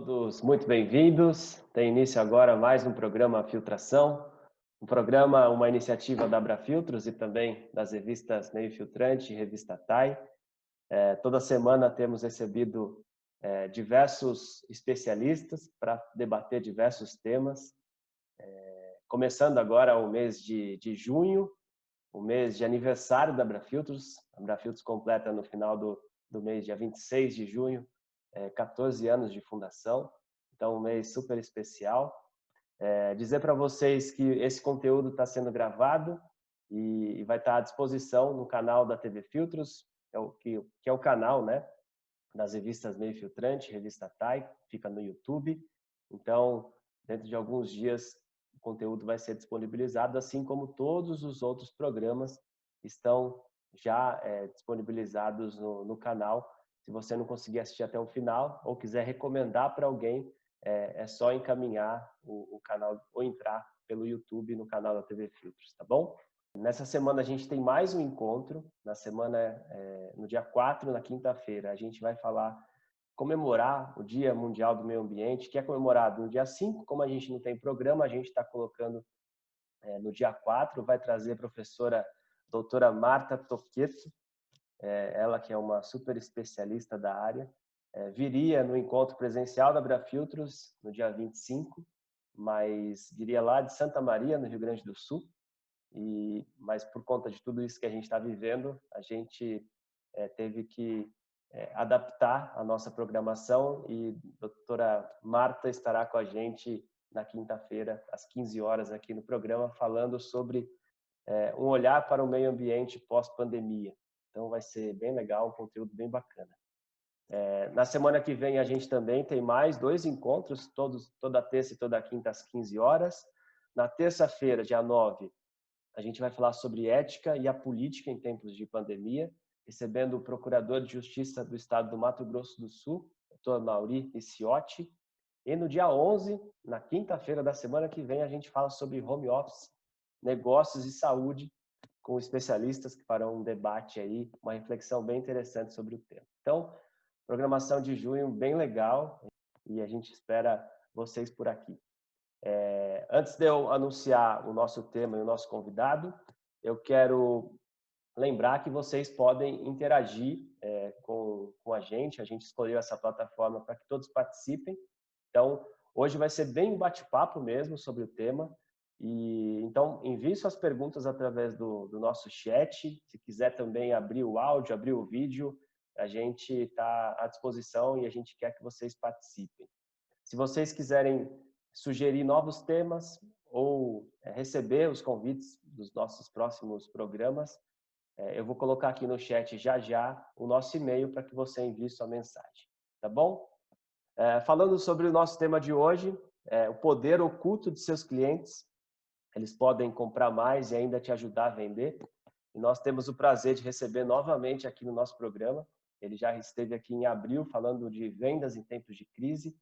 Todos muito bem-vindos. Tem início agora mais um programa Filtração, um programa, uma iniciativa da Abrafiltros e também das revistas Meio Filtrante e Revista TAI. É, toda semana temos recebido é, diversos especialistas para debater diversos temas. É, começando agora o mês de, de junho, o mês de aniversário da Abrafiltros. A Abrafiltros completa no final do, do mês, dia 26 de junho, é, 14 anos de fundação, então um mês super especial. É, dizer para vocês que esse conteúdo está sendo gravado e, e, vai estar tá à disposição no canal da TV Filtros, é o, que, que é o canal né, das revistas Meio Filtrante, Revista TAI, fica no YouTube. Então, dentro de alguns dias, o conteúdo vai ser disponibilizado, assim como todos os outros programas estão já é, disponibilizados no, no canal se você não conseguir assistir até o final ou quiser recomendar para alguém, é, é, só encaminhar o, o, canal ou entrar pelo YouTube no canal da TV Filtros, tá bom? Nessa semana a gente tem mais um encontro. Na semana, é, no dia 4, na quinta-feira, a gente vai falar, comemorar o Dia Mundial do Meio Ambiente, que é comemorado no dia 5. Como a gente não tem programa, a gente está colocando é, no dia 4. Vai trazer a professora doutora Marta Toqueto, é, ela que é uma super especialista da área, é, viria no encontro presencial da Brafiltros no dia 25, mas viria lá de Santa Maria, no Rio Grande do Sul, e mas por conta de tudo isso que a gente está vivendo, a gente é, teve que é, adaptar a nossa programação e a doutora Marta estará com a gente na quinta-feira, às 15 horas, aqui no programa, falando sobre é, um olhar para o meio ambiente pós-pandemia. Então vai ser bem legal, um conteúdo bem bacana. É, na semana que vem a gente também tem mais dois encontros, todos, toda terça e toda quinta às 15 horas. Na terça-feira, dia 9, a gente vai falar sobre ética e a política em tempos de pandemia, recebendo o Procurador de Justiça do Estado do Mato Grosso do Sul, doutor Mauri Iciotti. E no dia 11, na quinta-feira da semana que vem, a gente fala sobre home office, negócios e saúde, com especialistas que farão um debate aí, uma reflexão bem interessante sobre o tema. Então, programação de junho bem legal e a gente espera vocês por aqui. É, antes de eu anunciar o nosso tema e o nosso convidado, eu quero lembrar que vocês podem interagir é, com, com a gente. A gente escolheu essa plataforma para que todos participem. Então, hoje vai ser bem um bate-papo mesmo sobre o tema. E então envie suas perguntas através do, do, nosso chat. Se quiser também abrir o áudio, abrir o vídeo, a gente está à disposição e a gente quer que vocês participem. Se vocês quiserem sugerir novos temas ou é, receber os convites dos nossos próximos programas, é, eu vou colocar aqui no chat já já o nosso e-mail para que você envie sua mensagem, tá bom? É, falando sobre o nosso tema de hoje, o poder oculto de seus clientes eles podem comprar mais e ainda te ajudar a vender. E nós temos o prazer de receber novamente aqui no nosso programa. Ele já esteve aqui em abril falando de vendas em tempos de crise.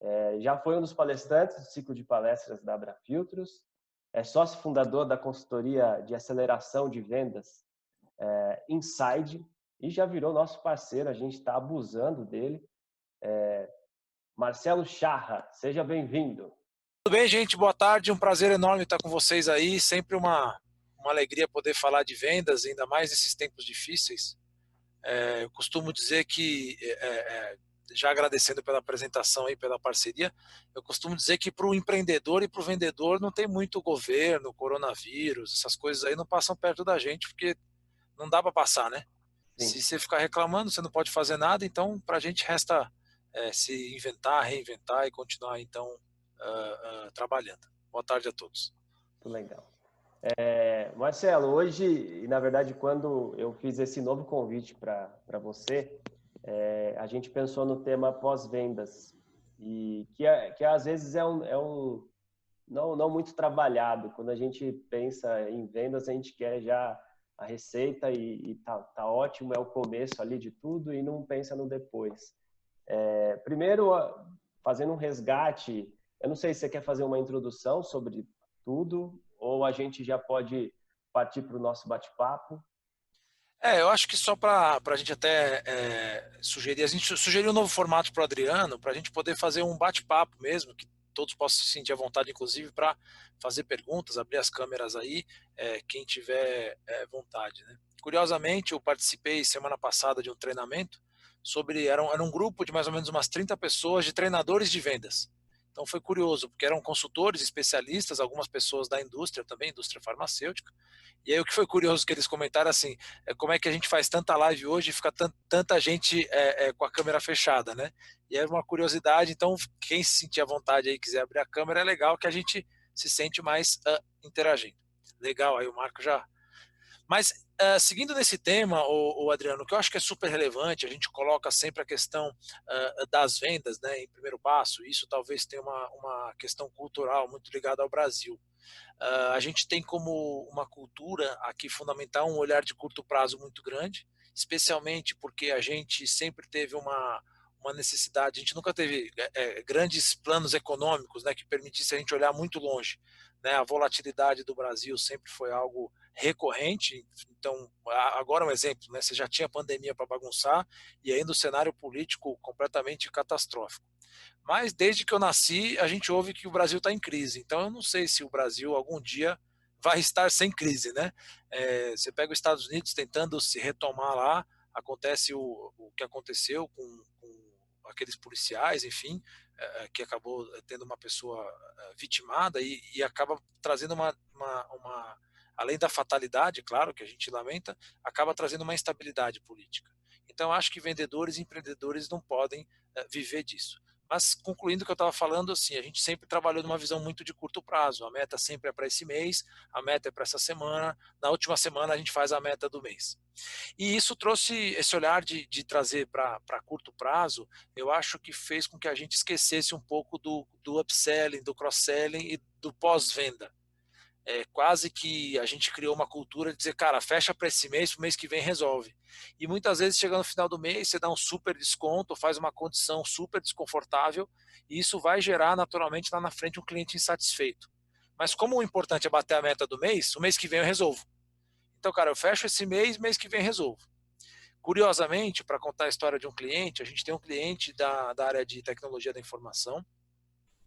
É, já foi um dos palestrantes do ciclo de palestras da Abrafiltros. É sócio fundador da consultoria de aceleração de vendas é, Inside e já virou nosso parceiro. A gente está abusando dele. É, Marcelo Charra, seja bem-vindo. Tudo bem, gente? Boa tarde. Um prazer enorme estar com vocês aí. Sempre uma, uma alegria poder falar de vendas, ainda mais nesses tempos difíceis. É, eu costumo dizer que, é, é, é já agradecendo pela apresentação e pela parceria, eu costumo dizer que para o empreendedor e para o vendedor não tem muito governo, coronavírus, essas coisas aí não passam perto da gente, porque não dá para passar, né? Sim. Se você ficar reclamando, você não pode fazer nada, então para a gente resta é, se inventar, reinventar e continuar então uh, trabalhando. Boa tarde a todos. Legal. É, Marcelo, hoje, na verdade, quando eu fiz esse novo convite para você, é, a gente pensou no tema pós-vendas, e que, é, que às vezes é um, é um não, não muito trabalhado. Quando a gente pensa em vendas, a gente quer já a receita e, e tá, tá ótimo, é o começo ali de tudo e não pensa no depois. É, primeiro, fazendo um resgate eu não sei se você quer fazer uma introdução sobre tudo ou a gente já pode partir para o nosso bate-papo. É, eu acho que só para a gente até é, sugerir, a gente sugeriu um novo formato para o Adriano, para a gente poder fazer um bate-papo mesmo, que todos possam se sentir à vontade, inclusive, para fazer perguntas, abrir as câmeras aí, é, quem tiver é, vontade. Né? Curiosamente, eu participei semana passada de um treinamento sobre. Era um, era um grupo de mais ou menos umas 30 pessoas de treinadores de vendas. Então foi curioso, porque eram consultores, especialistas, algumas pessoas da indústria também, indústria farmacêutica. E aí o que foi curioso que eles comentaram assim, é como é que a gente faz tanta live hoje e fica tanta gente é, é, com a câmera fechada, né? E é uma curiosidade, então quem se sentir à vontade aí quiser abrir a câmera, é legal que a gente se sente mais uh, interagindo. Legal, aí o Marco já mas uh, seguindo nesse tema, o, Adriano, que eu acho que é super relevante, a gente coloca sempre a questão uh, das vendas né, em primeiro passo, isso talvez tenha uma, uma questão cultural muito ligada ao Brasil. Uh, a gente tem como uma cultura aqui fundamental um olhar de curto prazo muito grande, especialmente porque a gente sempre teve uma, uma necessidade, a gente nunca teve é, grandes planos econômicos né, que permitissem a gente olhar muito longe. Né? A volatilidade do Brasil sempre foi algo recorrente. Então, agora um exemplo, né? Você já tinha pandemia para bagunçar e ainda o cenário político completamente catastrófico. Mas desde que eu nasci, a gente ouve que o Brasil está em crise. Então, eu não sei se o Brasil algum dia vai estar sem crise, né? É, você pega os Estados Unidos tentando se retomar lá, acontece o, o que aconteceu com, com aqueles policiais, enfim, é, que acabou tendo uma pessoa vitimada e, e acaba trazendo uma, uma, uma além da fatalidade, claro, que a gente lamenta, acaba trazendo uma instabilidade política. Então, acho que vendedores e empreendedores não podem viver disso. Mas, concluindo o que eu estava falando, assim, a gente sempre trabalhou numa visão muito de curto prazo. A meta sempre é para esse mês, a meta é para essa semana, na última semana a gente faz a meta do mês. E isso trouxe esse olhar de, de trazer para curto prazo, eu acho que fez com que a gente esquecesse um pouco do, do upselling, do cross-selling e do pós-venda é, quase que a gente criou uma cultura de dizer, cara, fecha para esse mês, para o mês que vem resolve. E muitas vezes chega no final do mês, você dá um super desconto, faz uma condição super desconfortável, e isso vai gerar naturalmente lá na frente um cliente insatisfeito. Mas como o importante é bater a meta do mês, o mês que vem eu resolvo. Então, cara, eu fecho esse mês, mês que vem resolvo. Curiosamente, para contar a história de um cliente, a gente tem um cliente da, da área de tecnologia da informação,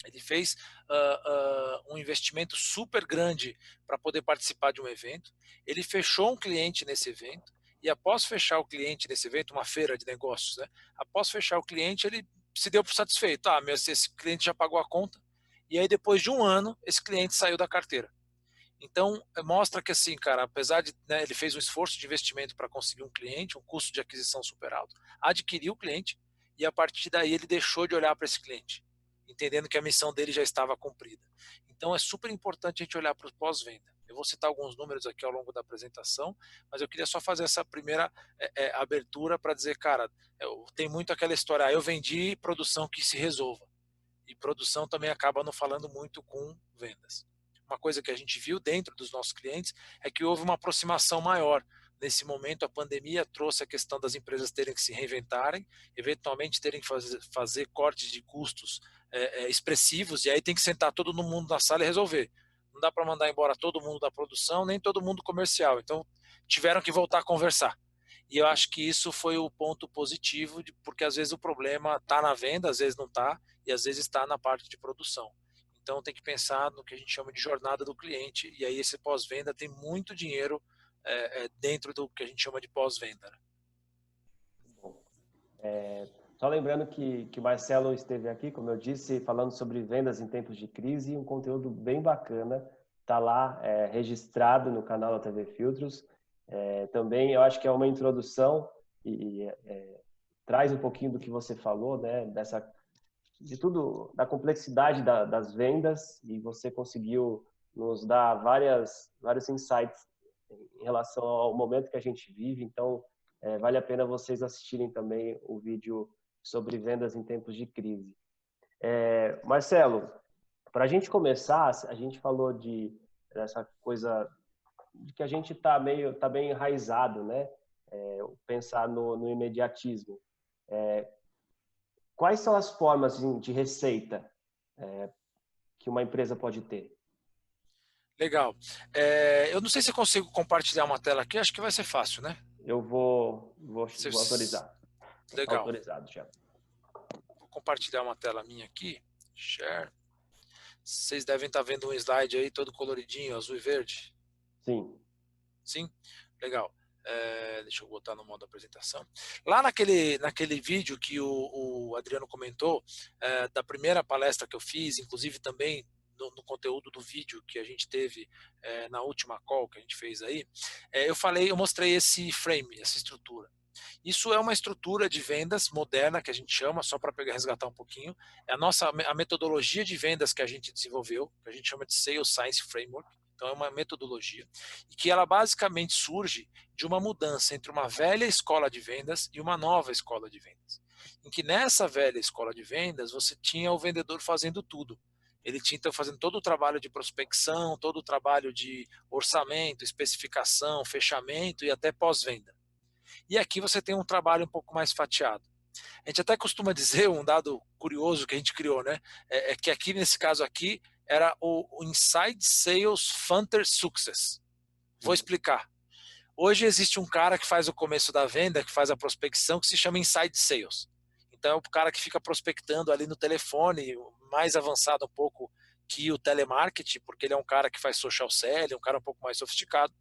ele fez uh, uh, um investimento super grande para poder participar de um evento. Ele fechou um cliente nesse evento e após fechar o cliente nesse evento, uma feira de negócios, né? Após fechar o cliente, ele se deu por satisfeito. Ah, mas esse cliente já pagou a conta. E aí depois de um ano, esse cliente saiu da carteira. Então mostra que assim, cara, apesar de né, ele fez um esforço de investimento para conseguir um cliente, um custo de aquisição super alto, adquiriu o cliente e a partir daí ele deixou de olhar para esse cliente entendendo que a missão dele já estava cumprida. Então é super importante a gente olhar para o pós-venda. Eu vou citar alguns números aqui ao longo da apresentação, mas eu queria só fazer essa primeira é, é, abertura para dizer, cara, eu, tem muito aquela história, ah, eu vendi produção que se resolva. E produção também acaba não falando muito com vendas. Uma coisa que a gente viu dentro dos nossos clientes é que houve uma aproximação maior nesse momento a pandemia trouxe a questão das empresas terem que se reinventarem, eventualmente terem que fazer, fazer cortes de custos é, é, expressivos, e aí tem que sentar todo mundo na sala e resolver. Não dá para mandar embora todo mundo da produção, nem todo mundo comercial. Então tiveram que voltar a conversar. E eu acho que isso foi o ponto positivo, de, porque às vezes o problema está na venda, às vezes não está, e às vezes está na parte de produção. Então tem que pensar no que a gente chama de jornada do cliente, e aí esse pós-venda tem muito dinheiro é, é, dentro do que a gente chama de pós-venda. Né? É, só lembrando que, que o Marcelo esteve aqui, como eu disse, falando sobre vendas em tempos de crise, um conteúdo bem bacana, está lá é, registrado no canal da TV Filtros. É, também eu acho que é uma introdução e é, traz um pouquinho do que você falou, né, dessa de tudo, da complexidade da, das vendas e você conseguiu nos dar várias vários insights em relação ao momento que a gente vive. Então, é, vale a pena vocês assistirem também o vídeo sobre vendas em tempos de crise. É, Marcelo, para a gente começar, a gente falou de dessa coisa de que a gente está meio tá bem enraizado, né? É, pensar no, no imediatismo. É, quais são as formas de, de receita é, que uma empresa pode ter? Legal. É, eu não sei se consigo compartilhar uma tela aqui, acho que vai ser fácil, né? eu vou, vou, vou autorizar. Legal. Autorizado já. Vou compartilhar uma tela minha aqui. Share. Vocês devem estar vendo um slide aí todo coloridinho, azul e verde. Sim. Sim? Legal. É, deixa eu botar no modo apresentação. Lá naquele, naquele vídeo que o, o Adriano comentou, é, da primeira palestra que eu fiz, inclusive também no, no, conteúdo do vídeo que a gente teve é, na última call que a gente fez aí, é, eu falei, eu mostrei esse frame, essa estrutura. Isso é uma estrutura de vendas moderna que a gente chama, só para pegar resgatar um pouquinho, é a nossa a metodologia de vendas que a gente desenvolveu, que a gente chama de Sales Science Framework. Então é uma metodologia e que ela basicamente surge de uma mudança entre uma velha escola de vendas e uma nova escola de vendas. Em que nessa velha escola de vendas você tinha o vendedor fazendo tudo. Ele tinha então fazendo todo o trabalho de prospecção, todo o trabalho de orçamento, especificação, fechamento e até pós-venda. E aqui você tem um trabalho um pouco mais fatiado. A gente até costuma dizer, um dado curioso que a gente criou, né? É, é que aqui, nesse caso aqui, era o, o Inside Sales Funter Success. Vou uhum. explicar. Hoje existe um cara que faz o começo da venda, que faz a prospecção, que se chama Inside Sales. Então é o cara que fica prospectando ali no telefone, mais avançado um pouco que o telemarketing, porque ele é um cara que faz social selling, um cara um pouco mais sofisticado.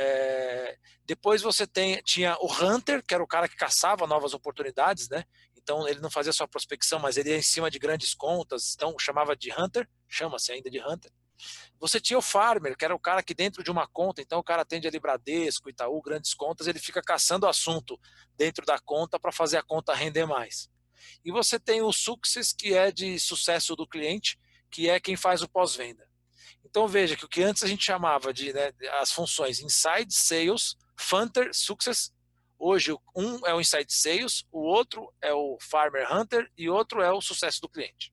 É, depois você tem, tinha o Hunter, que era o cara que caçava novas oportunidades, né? Então ele não fazia só prospecção, mas ele ia em cima de grandes contas, então chamava de Hunter, chama-se ainda de Hunter. Você tinha o Farmer, que era o cara que dentro de uma conta, então o cara atende ali Bradesco, Itaú, grandes contas, ele fica caçando assunto dentro da conta para fazer a conta render mais. E você tem o Success, que é de sucesso do cliente, que é quem faz o pós-venda. Então veja que o que antes a gente chamava de né, as funções Inside Sales, Funter, Success, hoje um é o Inside Sales, o outro é o Farmer Hunter e outro é o sucesso do cliente.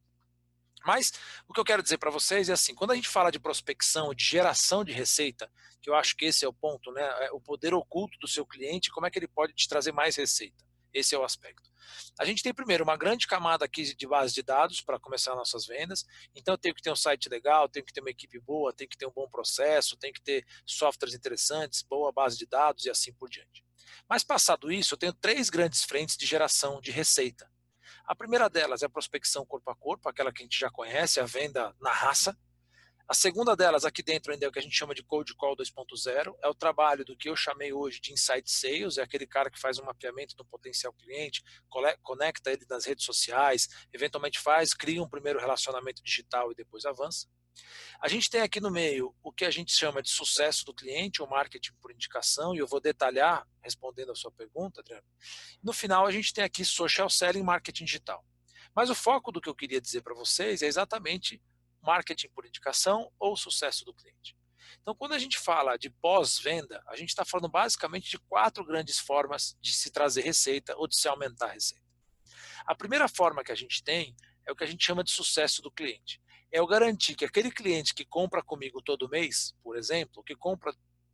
Mas o que eu quero dizer para vocês é assim, quando a gente fala de prospecção, de geração de receita, que eu acho que esse é o ponto, né? É o poder oculto do seu cliente, como é que ele pode te trazer mais receita. Esse é o aspecto. A gente tem primeiro uma grande camada aqui de base de dados para começar nossas vendas. Então eu tenho que ter um site legal, tenho que ter uma equipe boa, tenho que ter um bom processo, tenho que ter softwares interessantes, boa base de dados e assim por diante. Mas passado isso, eu tenho três grandes frentes de geração de receita. A primeira delas é a prospecção corpo a corpo, aquela que a gente já conhece, a venda na raça. A segunda delas, aqui dentro ainda é o que a gente chama de Cold Call 2.0, é o trabalho do que eu chamei hoje de Insight Sales, é aquele cara que faz um mapeamento do potencial cliente, conecta ele nas redes sociais, eventualmente faz, cria um primeiro relacionamento digital e depois avança. A gente tem aqui no meio o que a gente chama de sucesso do cliente, ou marketing por indicação, e eu vou detalhar respondendo a sua pergunta, Adriano. No final, a gente tem aqui social selling marketing digital. Mas o foco do que eu queria dizer para vocês é exatamente marketing por indicação ou sucesso do cliente. Então, quando a gente fala de pós-venda, a gente está falando basicamente de quatro grandes formas de se trazer receita ou de se aumentar a receita. A primeira forma que a gente tem é o que a gente chama de sucesso do cliente. É eu garantir que aquele cliente que compra comigo todo mês, por exemplo, que compra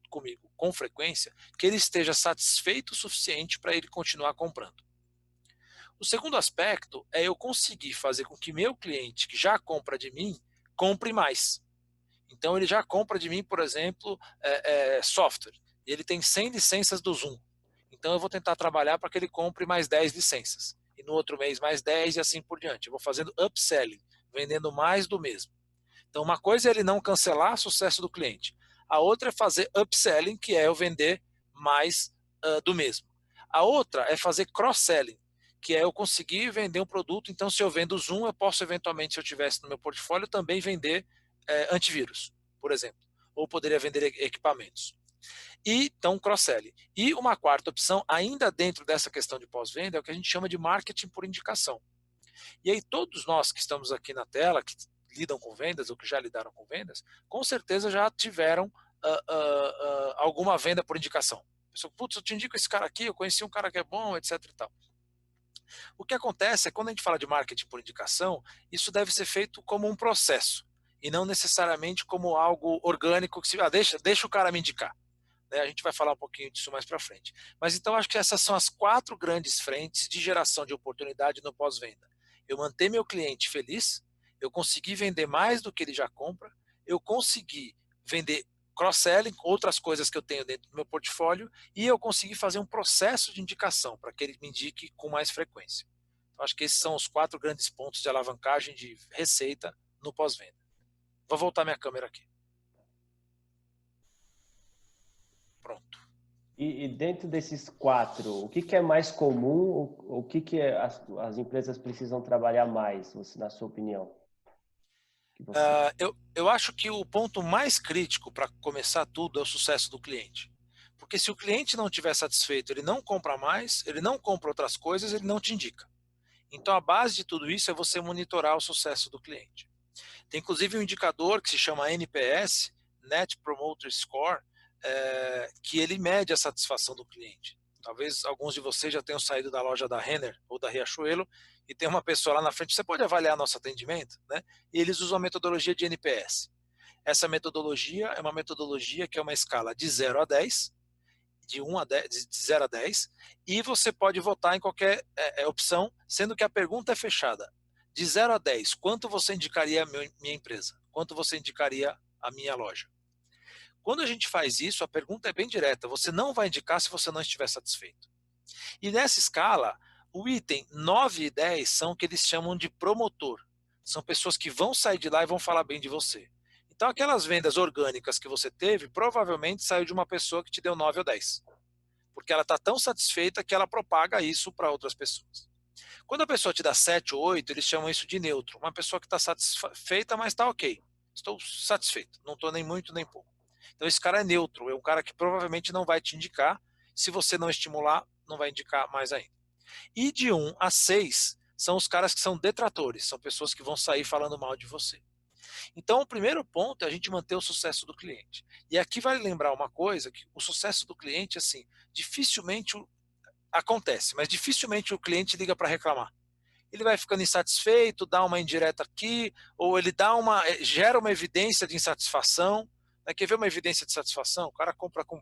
comigo com frequência, que ele esteja satisfeito o suficiente para ele continuar comprando. O segundo aspecto é eu conseguir fazer com que meu cliente que já compra de mim compre mais. Então ele já compra de mim, por exemplo, é, é, software. Ele tem 100 licenças do Zoom. Então eu vou tentar trabalhar para que ele compre mais 10 licenças. E no outro mês mais 10 e assim por diante. Eu vou fazendo upselling, vendendo mais do mesmo. Então uma coisa é ele não cancelar o sucesso do cliente. A outra é fazer upselling, que é eu vender mais uh, do mesmo. A outra é fazer cross-selling, que é eu conseguir vender um produto. Então, se eu vendo Zoom, eu posso eventualmente, se eu tivesse no meu portfólio, também vender é, antivírus, por exemplo, ou poderia vender equipamentos. E então cross-selling. E uma quarta opção, ainda dentro dessa questão de pós-venda, é o que a gente chama de marketing por indicação. E aí todos nós que estamos aqui na tela, que lidam com vendas ou que já lidaram com vendas, com certeza já tiveram uh, uh, uh, alguma venda por indicação. Putz, eu te indico esse cara aqui, eu conheci um cara que é bom, etc e tal. O que acontece é quando a gente fala de marketing por indicação, isso deve ser feito como um processo e não necessariamente como algo orgânico que se ah, deixa, deixa o cara me indicar. Né? A gente vai falar um pouquinho disso mais para frente. Mas então acho que essas são as quatro grandes frentes de geração de oportunidade no pós-venda. Eu manter meu cliente feliz, eu consegui vender mais do que ele já compra, eu consegui vender cross-selling, outras coisas que eu tenho dentro do meu portfólio, e eu consegui fazer um processo de indicação para que ele me indique com mais frequência. Então, acho que esses são os quatro grandes pontos de alavancagem de receita no pós-venda. Vou voltar minha câmera aqui. Pronto. E, e, dentro desses quatro, o que, que é mais comum? O, o que, que é, as, as empresas precisam trabalhar mais, na sua opinião? Uh, eu, eu acho que o ponto mais crítico para começar tudo é o sucesso do cliente. Porque se o cliente não estiver satisfeito, ele não compra mais, ele não compra outras coisas, ele não te indica. Então a base de tudo isso é você monitorar o sucesso do cliente. Tem inclusive um indicador que se chama NPS, Net Promoter Score, é, que ele mede a satisfação do cliente. Talvez alguns de vocês já tenham saído da loja da Renner ou da Riachuelo e tem uma pessoa lá na frente, você pode avaliar nosso atendimento, né? E eles usam a metodologia de NPS. Essa metodologia é uma metodologia que é uma escala de 0 a 10, de 1 a 10, de 0 a 10, e você pode votar em qualquer é, é, opção, sendo que a pergunta é fechada. De 0 a 10, quanto você indicaria a minha empresa? Quanto você indicaria a minha loja? Quando a gente faz isso, a pergunta é bem direta. Você não vai indicar se você não estiver satisfeito. E nessa escala, o item 9 e 10 são o que eles chamam de promotor. São pessoas que vão sair de lá e vão falar bem de você. Então, aquelas vendas orgânicas que você teve, provavelmente saiu de uma pessoa que te deu 9 ou 10. Porque ela está tão satisfeita que ela propaga isso para outras pessoas. Quando a pessoa te dá 7 ou 8, eles chamam isso de neutro. Uma pessoa que está satisfeita, mas está ok. Estou satisfeito. Não estou nem muito nem pouco. Então, esse cara é neutro. É um cara que provavelmente não vai te indicar. Se você não estimular, não vai indicar mais ainda. E de 1 a 6 são os caras que são detratores, são pessoas que vão sair falando mal de você. Então, o primeiro ponto é a gente manter o sucesso do cliente. E aqui vale lembrar uma coisa, que o sucesso do cliente, assim, dificilmente acontece, mas dificilmente o cliente liga para reclamar. Ele vai ficando insatisfeito, dá uma indireta aqui, ou ele dá uma eh, gera uma evidência de insatisfação. Né? Quer ver uma evidência de satisfação? O cara compra com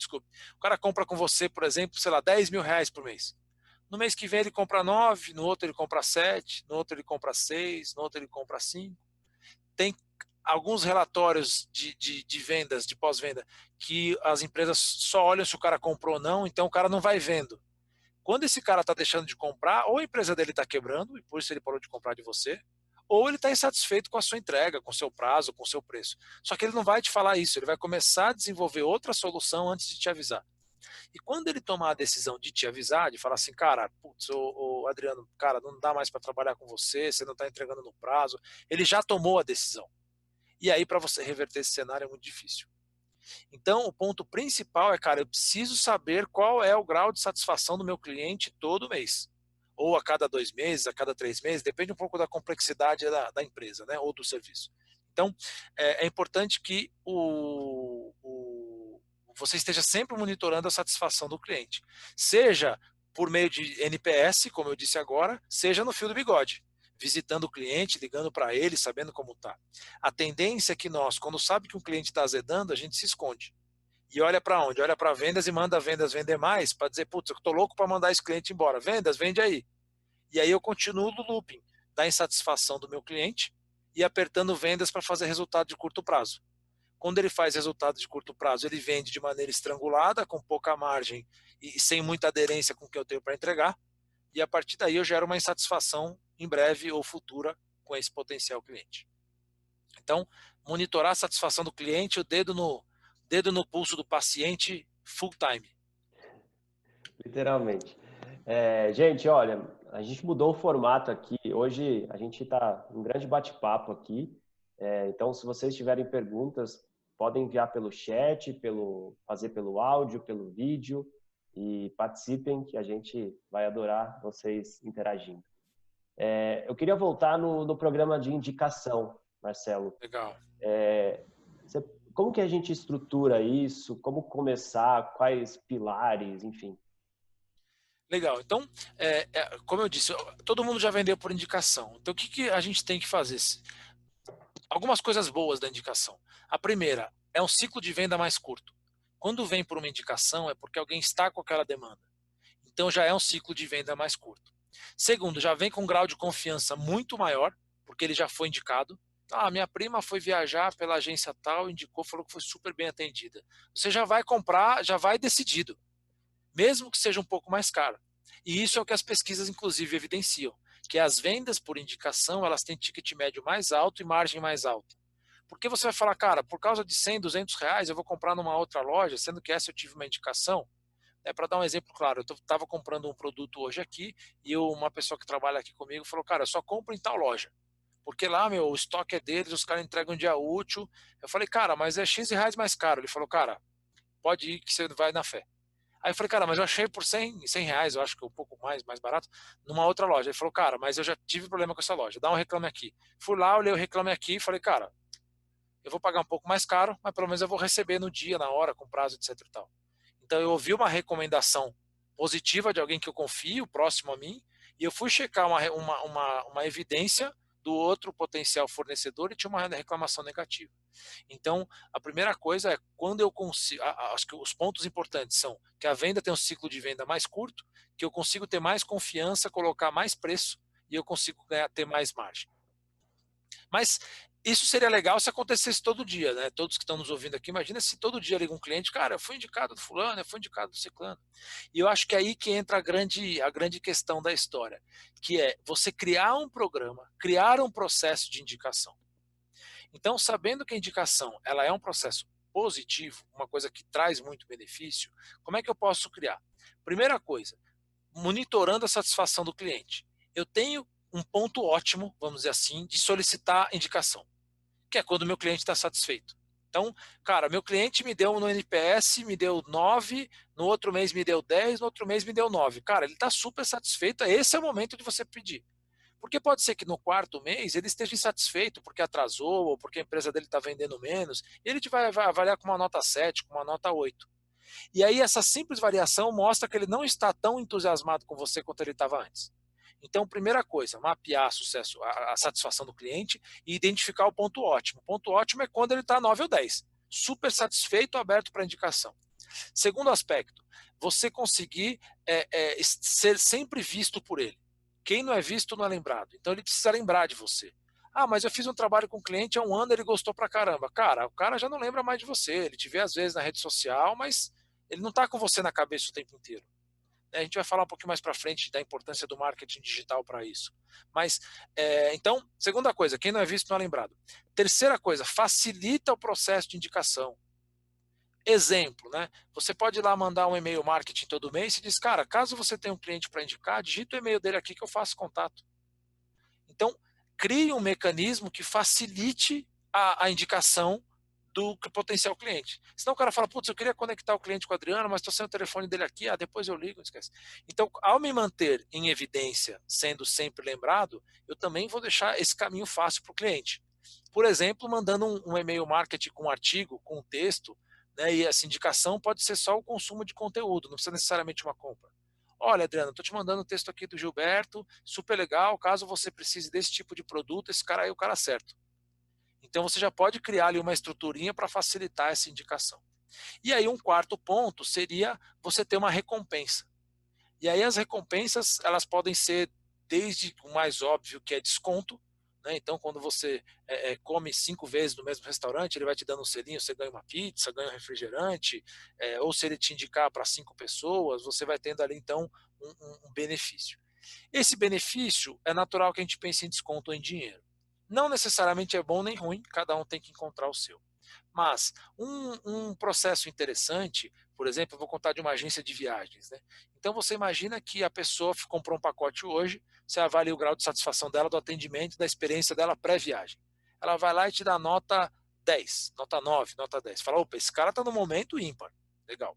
desculpe, o cara compra com você, por exemplo, sei lá, 10 mil reais por mês. No mês que vem ele compra 9, no outro ele compra 7, no outro ele compra 6, no outro ele compra 5. Tem alguns relatórios de, de, de vendas, de pós-venda, que as empresas só olham se o cara comprou ou não, então o cara não vai vendo. Quando esse cara está deixando de comprar, ou a empresa dele está quebrando, e por isso ele parou de comprar de você, ou ele está insatisfeito com a sua entrega, com o seu prazo, com o seu preço. Só que ele não vai te falar isso, ele vai começar a desenvolver outra solução antes de te avisar. E quando ele tomar a decisão de te avisar, de falar assim, cara, putz, ô, ô Adriano, cara, não dá mais para trabalhar com você, você não está entregando no prazo, ele já tomou a decisão. E aí, para você reverter esse cenário é muito difícil. Então, o ponto principal é, cara, eu preciso saber qual é o grau de satisfação do meu cliente todo mês ou a cada dois meses, a cada três meses, depende um pouco da complexidade da, da empresa, né, ou do serviço. Então, é, é importante que o, o, você esteja sempre monitorando a satisfação do cliente, seja por meio de NPS, como eu disse agora, seja no fio do bigode, visitando o cliente, ligando para ele, sabendo como está. A tendência é que nós, quando sabe que um cliente está azedando, a gente se esconde. E olha para onde? Olha para vendas e manda vendas vender mais para dizer, putz, eu estou louco para mandar esse cliente embora. Vendas, vende aí. E aí eu continuo no looping da insatisfação do meu cliente e apertando vendas para fazer resultado de curto prazo. Quando ele faz resultado de curto prazo, ele vende de maneira estrangulada, com pouca margem e sem muita aderência com o que eu tenho para entregar. E a partir daí eu gero uma insatisfação em breve ou futura com esse potencial cliente. Então, monitorar a satisfação do cliente, o dedo no, dedo no pulso do paciente full time. Literalmente. É, gente, olha, a gente mudou o formato aqui. Hoje a gente está um grande bate-papo aqui. É, então, se vocês tiverem perguntas, podem enviar pelo chat, pelo fazer pelo áudio, pelo vídeo e participem, que a gente vai adorar vocês interagindo. É, eu queria voltar no, no, programa de indicação, Marcelo. Legal. É, como que a gente estrutura isso? Como começar? Quais pilares? Enfim. Legal. Então, é, é, como eu disse, todo mundo já vendeu por indicação. Então, o que, que a gente tem que fazer? Algumas coisas boas da indicação. A primeira é um ciclo de venda mais curto. Quando vem por uma indicação, é porque alguém está com aquela demanda. Então, já é um ciclo de venda mais curto. Segundo, já vem com um grau de confiança muito maior, porque ele já foi indicado. Ah, minha prima foi viajar pela agência tal, indicou, falou que foi super bem atendida. Você já vai comprar, já vai decidido, mesmo que seja um pouco mais caro. E isso é o que as pesquisas, inclusive, evidenciam, que as vendas por indicação, elas têm ticket médio mais alto e margem mais alta. Porque você vai falar, cara, por causa de 100, 200 reais, eu vou comprar numa outra loja, sendo que essa eu tive uma indicação. É para dar um exemplo claro, eu estava comprando um produto hoje aqui e eu, uma pessoa que trabalha aqui comigo falou, cara, só compro em tal loja. Porque lá, meu, o estoque é deles, os caras entregam um dia útil. Eu falei, cara, mas é X reais mais caro. Ele falou, cara, pode ir que você vai na fé. Aí eu falei, cara, mas eu achei por 100, 100 reais, eu acho que é um pouco mais, mais barato, numa outra loja. Ele falou, cara, mas eu já tive problema com essa loja, dá um reclame aqui. Fui lá, olhei o reclame aqui e falei, cara, eu vou pagar um pouco mais caro, mas pelo menos eu vou receber no dia, na hora, com prazo, etc e tal. Então eu ouvi uma recomendação positiva de alguém que eu confio, próximo a mim, e eu fui checar uma, uma, uma, uma evidência do outro potencial fornecedor e tinha uma reclamação negativa. Então, a primeira coisa é quando eu consigo. Acho que os pontos importantes são que a venda tem um ciclo de venda mais curto, que eu consigo ter mais confiança, colocar mais preço e eu consigo ganhar, ter mais margem. Mas isso seria legal se acontecesse todo dia, né? Todos que estão nos ouvindo aqui, imagina se todo dia liga um cliente, cara, eu fui indicado do fulano, eu fui indicado do ciclano. E eu acho que é aí que entra a grande, a grande questão da história, que é você criar um programa, criar um processo de indicação. Então, sabendo que a indicação ela é um processo positivo, uma coisa que traz muito benefício, como é que eu posso criar? Primeira coisa, monitorando a satisfação do cliente. Eu tenho um ponto ótimo, vamos dizer assim, de solicitar indicação, que é quando o meu cliente está satisfeito. Então, cara, meu cliente me deu no NPS, me deu 9, no outro mês me deu 10, no outro mês me deu 9. Cara, ele está super satisfeito, esse é o momento de você pedir. Porque pode ser que no quarto mês ele esteja insatisfeito porque atrasou ou porque a empresa dele está vendendo menos, e ele te vai avaliar com uma nota 7, com uma nota 8. E aí essa simples variação mostra que ele não está tão entusiasmado com você quanto ele estava antes. Então, primeira coisa, mapear sucesso, a, a, satisfação do cliente e identificar o ponto ótimo. O ponto ótimo é quando ele está 9 ou 10. Super satisfeito, aberto para indicação. Segundo aspecto, você conseguir é, é, ser sempre visto por ele. Quem não é visto não é lembrado. Então ele precisa lembrar de você. Ah, mas eu fiz um trabalho com um cliente há um ano, ele gostou pra caramba. Cara, o cara já não lembra mais de você. Ele te vê às vezes na rede social, mas ele não está com você na cabeça o tempo inteiro. A gente vai falar um pouquinho mais para frente da importância do marketing digital para isso. Mas, é, então, segunda coisa, quem não é visto não é lembrado. Terceira coisa, facilita o processo de indicação. Exemplo, né? Você pode ir lá mandar um e-mail marketing todo mês e diz, cara, caso você tenha um cliente para indicar, digita o e-mail dele aqui que eu faço contato. Então, crie um mecanismo que facilite a, a indicação do potencial cliente. Senão o cara fala, putz, eu queria conectar o cliente com o Adriano, mas estou sem o telefone dele aqui, ah, depois eu ligo, esquece. Então, ao me manter em evidência, sendo sempre lembrado, eu também vou deixar esse caminho fácil para o cliente. Por exemplo, mandando um, um, e-mail marketing com um artigo, com um texto, né, e essa indicação pode ser só o consumo de conteúdo, não precisa necessariamente uma compra. Olha, Adriano, estou te mandando um texto aqui do Gilberto, super legal, caso você precise desse tipo de produto, esse cara aí é o cara certo. Então você já pode criar ali uma estruturinha para facilitar essa indicação. E aí um quarto ponto seria você ter uma recompensa. E aí as recompensas elas podem ser desde o mais óbvio que é desconto, né? Então quando você é, come cinco vezes no mesmo restaurante, ele vai te dando um selinho, você ganha uma pizza, ganha um refrigerante, é, ou se ele te indicar para cinco pessoas, você vai tendo ali então um, um, benefício. Esse benefício é natural que a gente pense em desconto em dinheiro. Não necessariamente é bom nem ruim, cada um tem que encontrar o seu. Mas um, um processo interessante, por exemplo, eu vou contar de uma agência de viagens. Né? Então você imagina que a pessoa comprou um pacote hoje, você avalia o grau de satisfação dela, do atendimento, da experiência dela pré-viagem. Ela vai lá e te dá nota 10, nota 9, nota 10. Fala, opa, esse cara está no momento ímpar. Legal.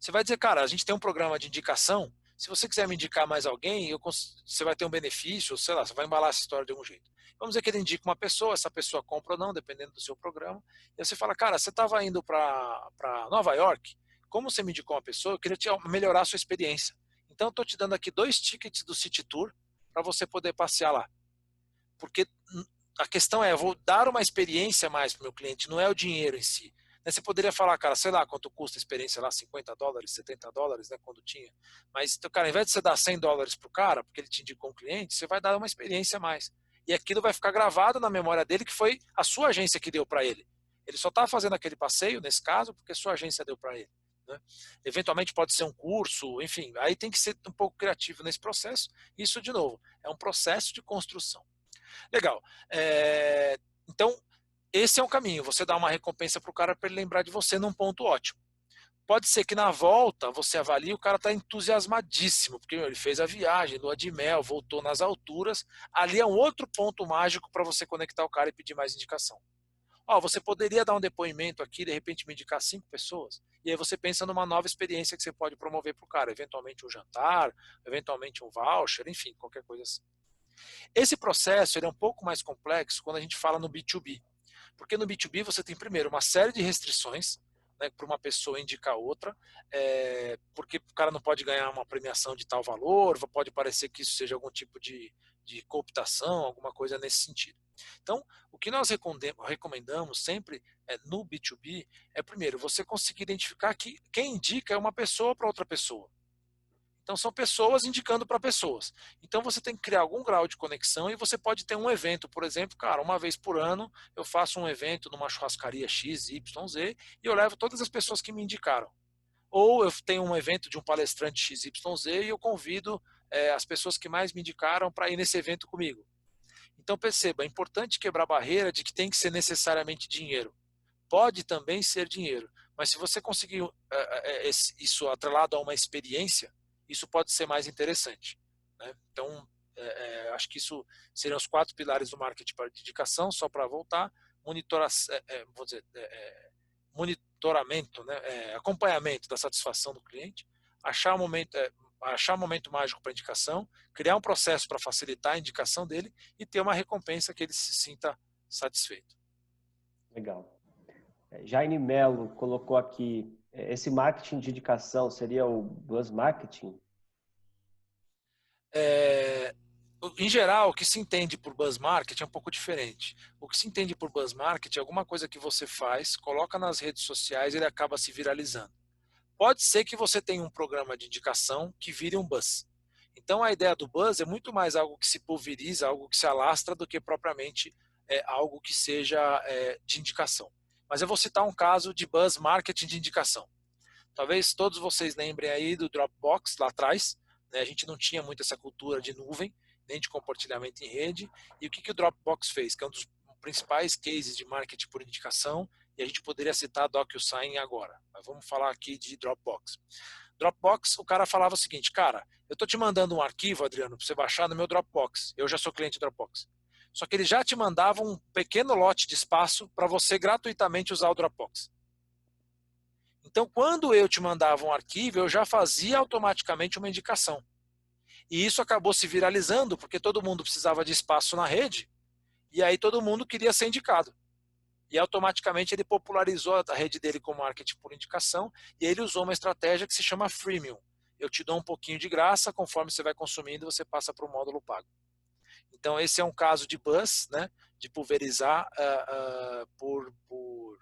Você vai dizer, cara, a gente tem um programa de indicação. Se você quiser me indicar mais alguém, eu, você vai ter um benefício, sei lá, você vai embalar essa história de algum jeito. Vamos dizer que ele indica uma pessoa, essa pessoa compra ou não, dependendo do seu programa. E você fala, cara, você estava indo para Nova York, como você me indicou uma pessoa, eu queria te melhorar a sua experiência. Então, estou te dando aqui dois tickets do City Tour para você poder passear lá. Porque a questão é, eu vou dar uma experiência mais para o meu cliente, não é o dinheiro em si. Né, você poderia falar, cara, sei lá quanto custa a experiência lá, 50 dólares, 70 dólares, né, quando tinha. Mas, então, cara, ao invés de você dar 100 dólares para o cara, porque ele te indicou um cliente, você vai dar uma experiência a mais. E aquilo vai ficar gravado na memória dele que foi a sua agência que deu para ele. Ele só está fazendo aquele passeio, nesse caso, porque sua agência deu para ele. Né? Eventualmente pode ser um curso, enfim, aí tem que ser um pouco criativo nesse processo. Isso, de novo, é um processo de construção. Legal. É, então, esse é um caminho. Você dá uma recompensa para o cara para ele lembrar de você num ponto ótimo. Pode ser que na volta você avalie o cara está entusiasmadíssimo, porque ele fez a viagem, lua de mel, voltou nas alturas. Ali é um outro ponto mágico para você conectar o cara e pedir mais indicação. Ó, você poderia dar um depoimento aqui, de repente me indicar cinco pessoas, e aí você pensa numa nova experiência que você pode promover para o cara, eventualmente um jantar, eventualmente um voucher, enfim, qualquer coisa assim. Esse processo é um pouco mais complexo quando a gente fala no B2B, porque no B2B você tem primeiro uma série de restrições né, para uma pessoa indicar outra, é, porque o cara não pode ganhar uma premiação de tal valor, pode parecer que isso seja algum tipo de, de cooptação, alguma coisa nesse sentido. Então, o que nós recomendamos sempre é, no B2B é, primeiro, você conseguir identificar que quem indica é uma pessoa para outra pessoa. Então são pessoas indicando para pessoas. Então você tem que criar algum grau de conexão e você pode ter um evento, por exemplo, cara, uma vez por ano eu faço um evento numa churrascaria X, Y, Z e eu levo todas as pessoas que me indicaram. Ou eu tenho um evento de um palestrante X, Y, Z e eu convido é, as pessoas que mais me indicaram para ir nesse evento comigo. Então perceba, é importante quebrar a barreira de que tem que ser necessariamente dinheiro. Pode também ser dinheiro, mas se você conseguir é, é, isso atrelado a uma experiência, isso pode ser mais interessante. Né? Então, é, é, acho que isso seriam os quatro pilares do marketing para dedicação, só para voltar, monitora, é, é, vou dizer, é, é, monitoramento, né? acompanhamento da satisfação do cliente, achar o momento, achar o momento mágico para indicação, criar um processo para facilitar a indicação dele e ter uma recompensa que ele se sinta satisfeito. Legal. Jaine Melo colocou aqui esse marketing de indicação seria o buzz marketing? É, em geral, o que se entende por buzz marketing é um pouco diferente. O que se entende por buzz marketing é alguma coisa que você faz, coloca nas redes sociais e ele acaba se viralizando. Pode ser que você tenha um programa de indicação que vire um buzz. Então a ideia do buzz é muito mais algo que se pulveriza, algo que se alastra, do que propriamente é, algo que seja é, de indicação. Mas eu vou citar um caso de buzz marketing de indicação. Talvez todos vocês lembrem aí do Dropbox lá atrás. Né? A gente não tinha muito essa cultura de nuvem, nem de compartilhamento em rede. E o que, que o Dropbox fez? Que é um dos principais cases de marketing por indicação. E a gente poderia citar DocuSign agora. Mas vamos falar aqui de Dropbox. Dropbox, o cara falava o seguinte, cara, eu estou te mandando um arquivo, Adriano, para você baixar no meu Dropbox. Eu já sou cliente do Dropbox. Só que ele já te mandava um pequeno lote de espaço para você gratuitamente usar o Dropbox. Então, quando eu te mandava um arquivo, eu já fazia automaticamente uma indicação. E isso acabou se viralizando, porque todo mundo precisava de espaço na rede, e aí todo mundo queria ser indicado. E automaticamente ele popularizou a rede dele com marketing por indicação, e ele usou uma estratégia que se chama freemium. Eu te dou um pouquinho de graça, conforme você vai consumindo, você passa para o módulo pago. Então, esse é um caso de buzz, né, de pulverizar uh, uh, por, por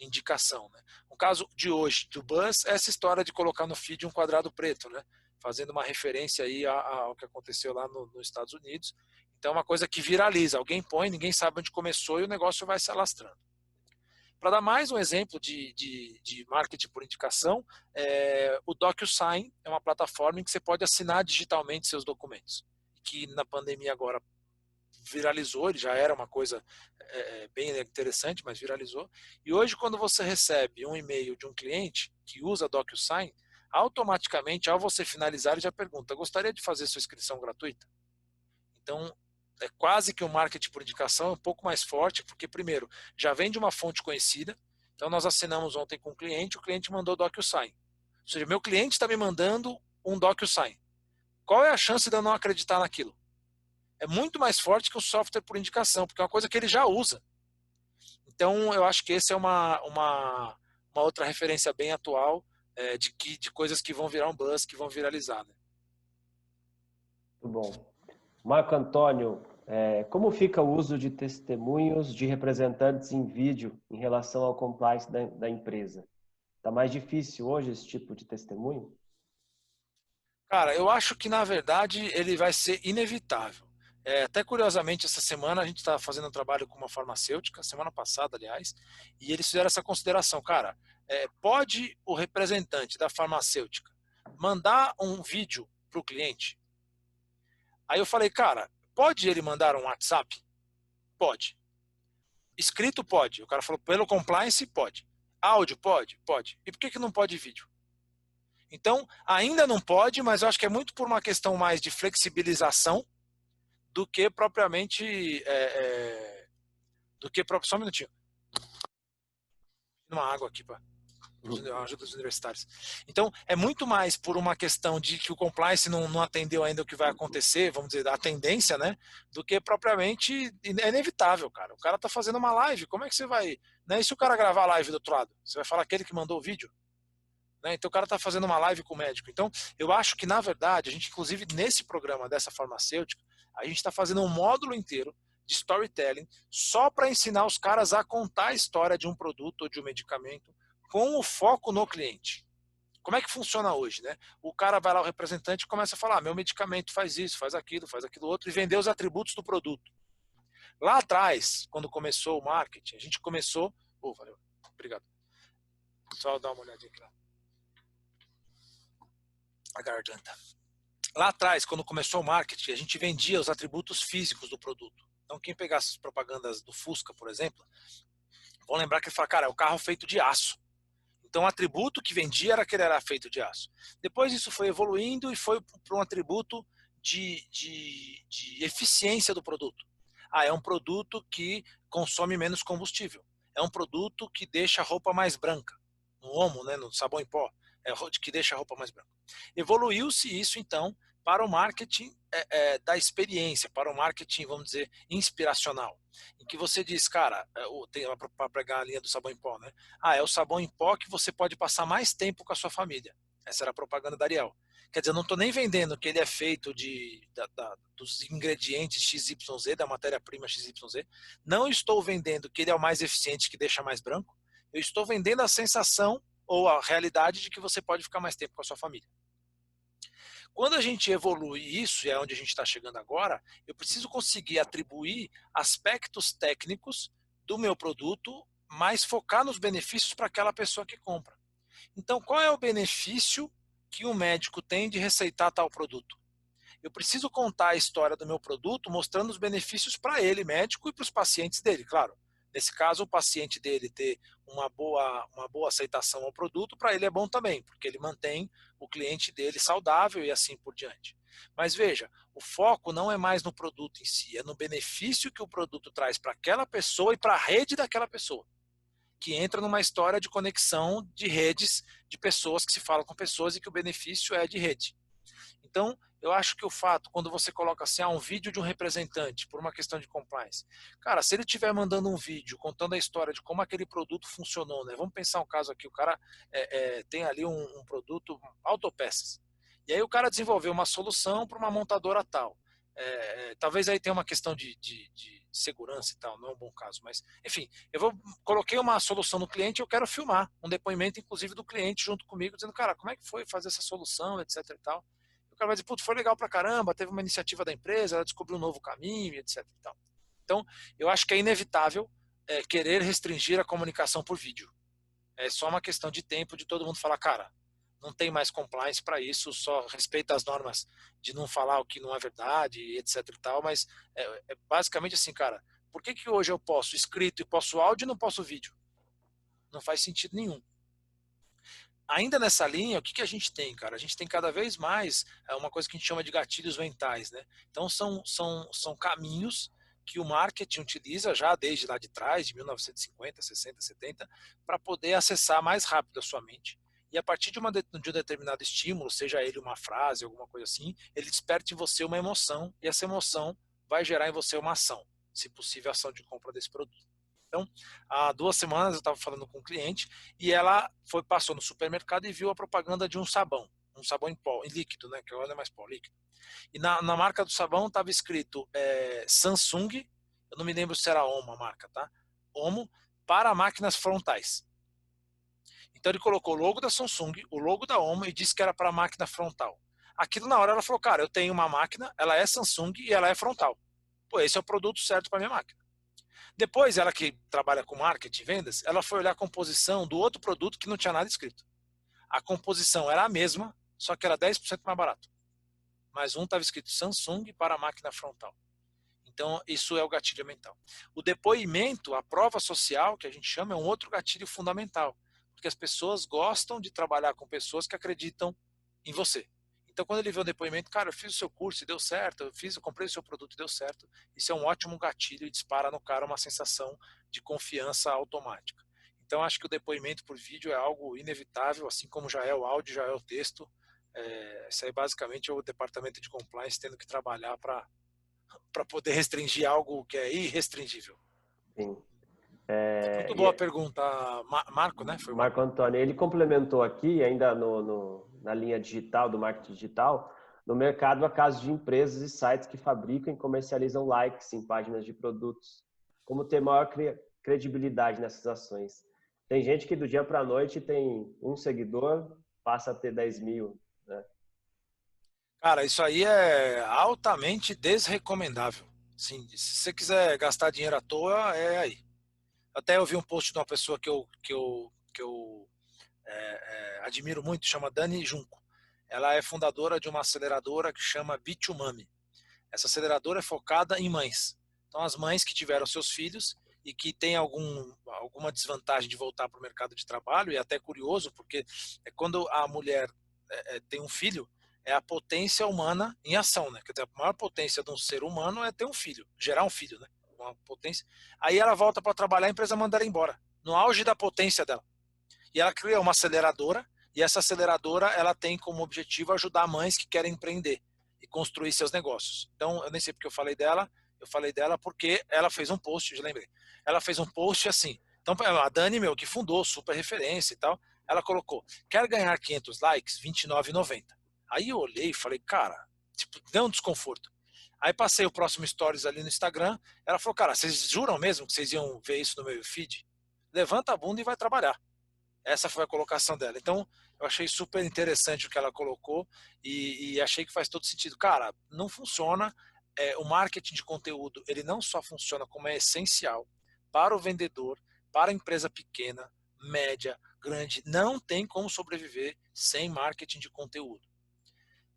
indicação. Né. Um caso de hoje do buzz é essa história de colocar no feed um quadrado preto, né, fazendo uma referência aí ao que aconteceu lá no, nos Estados Unidos. Então, é uma coisa que viraliza. Alguém põe, ninguém sabe onde começou e o negócio vai se alastrando. Para dar mais um exemplo de, de, de marketing por indicação, é, o DocuSign é uma plataforma em que você pode assinar digitalmente seus documentos que na pandemia agora viralizou, ele já era uma coisa é, bem interessante, mas viralizou. E hoje, quando você recebe um e-mail de um cliente que usa DocuSign, automaticamente, ao você finalizar, ele já pergunta: gostaria de fazer sua inscrição gratuita? Então, é quase que o um marketing por indicação, um pouco mais forte, porque, primeiro, já vem de uma fonte conhecida. Então, nós assinamos ontem com o cliente, o cliente mandou DocuSign. Ou seja, meu cliente está me mandando um DocuSign qual é a chance de eu não acreditar naquilo? É muito mais forte que o software por indicação, porque é uma coisa que ele já usa. Então, eu acho que essa é uma, uma, uma outra referência bem atual é, de, que, de coisas que vão virar um buzz, que vão viralizar. Né? Muito bom. Marco Antônio, é, como fica o uso de testemunhos de representantes em vídeo em relação ao compliance da, da empresa? Está mais difícil hoje esse tipo de testemunho? Cara, eu acho que na verdade ele vai ser inevitável. É, até curiosamente, essa semana a gente está fazendo um trabalho com uma farmacêutica, semana passada, aliás, e eles fizeram essa consideração. Cara, é, pode o representante da farmacêutica mandar um vídeo para o cliente? Aí eu falei, cara, pode ele mandar um WhatsApp? Pode. Escrito pode. O cara falou, pelo compliance, pode. Áudio pode? Pode. E por que, que não pode vídeo? Então, ainda não pode, mas eu acho que é muito por uma questão mais de flexibilização do que propriamente. É, é, do que. Só um minutinho. Uma água aqui, pá ajuda dos universitários. Então, é muito mais por uma questão de que o compliance não, não, atendeu ainda o que vai acontecer, vamos dizer, a tendência, né? Do que propriamente é inevitável, cara. O cara tá fazendo uma live, como é que você vai. Né? E se o cara gravar a live do outro lado? Você vai falar aquele que mandou o vídeo? Né? Então o cara tá fazendo uma live com o médico. Então, eu acho que, na verdade, a gente, inclusive, nesse programa dessa farmacêutica, a gente está fazendo um módulo inteiro de storytelling só para ensinar os caras a contar a história de um produto ou de um medicamento com o foco no cliente. Como é que funciona hoje, né? O cara vai lá, o representante, começa a falar: ah, meu medicamento faz isso, faz aquilo, faz aquilo outro, e vender os atributos do produto. Lá atrás, quando começou o marketing, a gente começou. Oh, valeu, obrigado. Só dar uma olhadinha aqui lá. A garganta. Lá atrás, quando começou o marketing, a gente vendia os atributos físicos do produto. Então, quem pegasse as propagandas do Fusca, por exemplo, vão lembrar que ele fala, cara, é o carro feito de aço. Então, o atributo que vendia era que ele era feito de aço. Depois isso foi evoluindo e foi para um atributo de, de, de, eficiência do produto. Ah, é um produto que consome menos combustível. É um produto que deixa a roupa mais branca. No homo, né, no sabão em pó, é que deixa a roupa mais branca. Evoluiu-se isso, então, para o marketing é, é, da experiência, para o marketing, vamos dizer, inspiracional. Em que você diz, cara, é, tem para pregar a linha do sabão em pó, né? Ah, é o sabão em pó que você pode passar mais tempo com a sua família. Essa era a propaganda da Ariel. Quer dizer, eu não estou nem vendendo que ele é feito de, da, da, dos ingredientes XYZ, da matéria-prima XYZ. Não estou vendendo que ele é o mais eficiente, que deixa mais branco. Eu estou vendendo a sensação ou a realidade de que você pode ficar mais tempo com a sua família. Quando a gente evolui isso, e é onde a gente está chegando agora, eu preciso conseguir atribuir aspectos técnicos do meu produto, mas focar nos benefícios para aquela pessoa que compra. Então, qual é o benefício que o médico tem de receitar tal produto? Eu preciso contar a história do meu produto, mostrando os benefícios para ele, médico, e para os pacientes dele, claro. Nesse caso, o paciente dele ter uma boa, uma boa aceitação ao produto, para ele é bom também, porque ele mantém o cliente dele saudável e assim por diante. Mas veja, o foco não é mais no produto em si, é no benefício que o produto traz para aquela pessoa e para a rede daquela pessoa. Que entra numa história de conexão de redes de pessoas que se falam com pessoas e que o benefício é de rede. Então, eu acho que o fato, quando você coloca assim, ah, um vídeo de um representante, por uma questão de compliance, cara, se ele estiver mandando um vídeo contando a história de como aquele produto funcionou, né? Vamos pensar um caso aqui, o cara é, é, tem ali um, um, produto, autopeças, e aí o cara desenvolveu uma solução para uma montadora tal. É, é, talvez aí tenha uma questão de, de, de, segurança e tal, não é um bom caso, mas enfim, eu vou coloquei uma solução no cliente, eu quero filmar um depoimento, inclusive do cliente junto comigo, dizendo, cara, como é que foi fazer essa solução, etc e tal cara vai dizer, putz, foi legal pra caramba, teve uma iniciativa da empresa, ela descobriu um novo caminho, etc. Então, eu acho que é inevitável é, querer restringir a comunicação por vídeo. É só uma questão de tempo de todo mundo falar, cara, não tem mais compliance para isso, só respeita as normas de não falar o que não é verdade, etc e tal, mas é, é basicamente assim, cara, por que, que hoje eu posso escrito e posso áudio e não posso vídeo? Não faz sentido nenhum ainda nessa linha, o que, que a gente tem, cara? A gente tem cada vez mais é, uma coisa que a gente chama de gatilhos mentais, né? Então são, são, são caminhos que o marketing utiliza já desde lá de trás, de 1950, 60, 70, para poder acessar mais rápido a sua mente. E a partir de, uma, de um determinado estímulo, seja ele uma frase, alguma coisa assim, ele desperta em você uma emoção e essa emoção vai gerar em você uma ação, se possível, ação de compra desse produto. Então, há duas semanas eu estava falando com um cliente e ela foi passou no supermercado e viu a propaganda de um sabão, um sabão em pó, em líquido, né? Que agora não é mais pó, líquido. E na, na marca do sabão estava escrito é, Samsung, eu não me lembro se era Omo a marca, tá? Omo para máquinas frontais. Então ele colocou o logo da Samsung, o logo da Omo e disse que era para máquina frontal. Aquilo na hora ela falou, cara, eu tenho uma máquina, ela é Samsung e ela é frontal. pô, esse é o produto certo para minha máquina. Depois, ela que trabalha com marketing vendas, ela foi olhar a composição do outro produto que não tinha nada escrito. A composição era a mesma, só que era 10% mais barato. Mas um estava escrito Samsung para a máquina frontal. Então, isso é o gatilho mental. O depoimento, a prova social, que a gente chama, é um outro gatilho fundamental. Porque as pessoas gostam de trabalhar com pessoas que acreditam em você. Então, quando ele vê o depoimento, cara, eu fiz o seu curso e deu certo, eu fiz, eu comprei o seu produto e deu certo. Isso é um ótimo gatilho e dispara no cara uma sensação de confiança automática. Então, acho que o depoimento por vídeo é algo inevitável, assim como já é o áudio, já é o texto. É, isso aí basicamente é o departamento de compliance tendo que trabalhar para poder restringir algo que é irrestringível. Sim. É, Muito boa e... pergunta, Marco, né? Foi Marco Antônio. Ele complementou aqui, ainda no, no, na linha digital, do marketing digital, no mercado há casos de empresas e sites que fabricam e comercializam likes em páginas de produtos. Como ter maior credibilidade nessas ações? Tem gente que do dia para a noite tem um seguidor, passa a ter 10 mil. Né? Cara, isso aí é altamente desrecomendável. Sim, se você quiser gastar dinheiro à toa, é aí. Até eu vi um post de uma pessoa que eu, que eu, que eu é, é, admiro muito, chama Dani Junco. Ela é fundadora de uma aceleradora que chama Bitumami. Essa aceleradora é focada em mães. Então, as mães que tiveram seus filhos e que têm algum, alguma desvantagem de voltar para o mercado de trabalho, e é até curioso, porque é quando a mulher é, é, tem um filho, é a potência humana em ação, né? Quer dizer, a maior potência de um ser humano é ter um filho, gerar um filho, né? Uma potência. Aí ela volta para trabalhar, a empresa manda ela embora, no auge da potência dela. E ela cria uma aceleradora, e essa aceleradora ela tem como objetivo ajudar mães que querem empreender e construir seus negócios. Então, eu nem sei porque eu falei dela, eu falei dela porque ela fez um post, já lembrei. Ela fez um post assim. Então, a Dani, meu, que fundou, super referência e tal, ela colocou: quer ganhar 500 likes? R$29,90. Aí eu olhei e falei, cara, tipo, deu um desconforto. Aí passei o próximo stories ali no Instagram. Ela falou, cara, vocês juram mesmo que vocês iam ver isso no meu feed? Levanta a bunda e vai trabalhar. Essa foi a colocação dela. Então, eu achei super interessante o que ela colocou e, e achei que faz todo sentido. Cara, não funciona. É, o marketing de conteúdo, ele não só funciona como é essencial para o vendedor, para a empresa pequena, média, grande. Não tem como sobreviver sem marketing de conteúdo.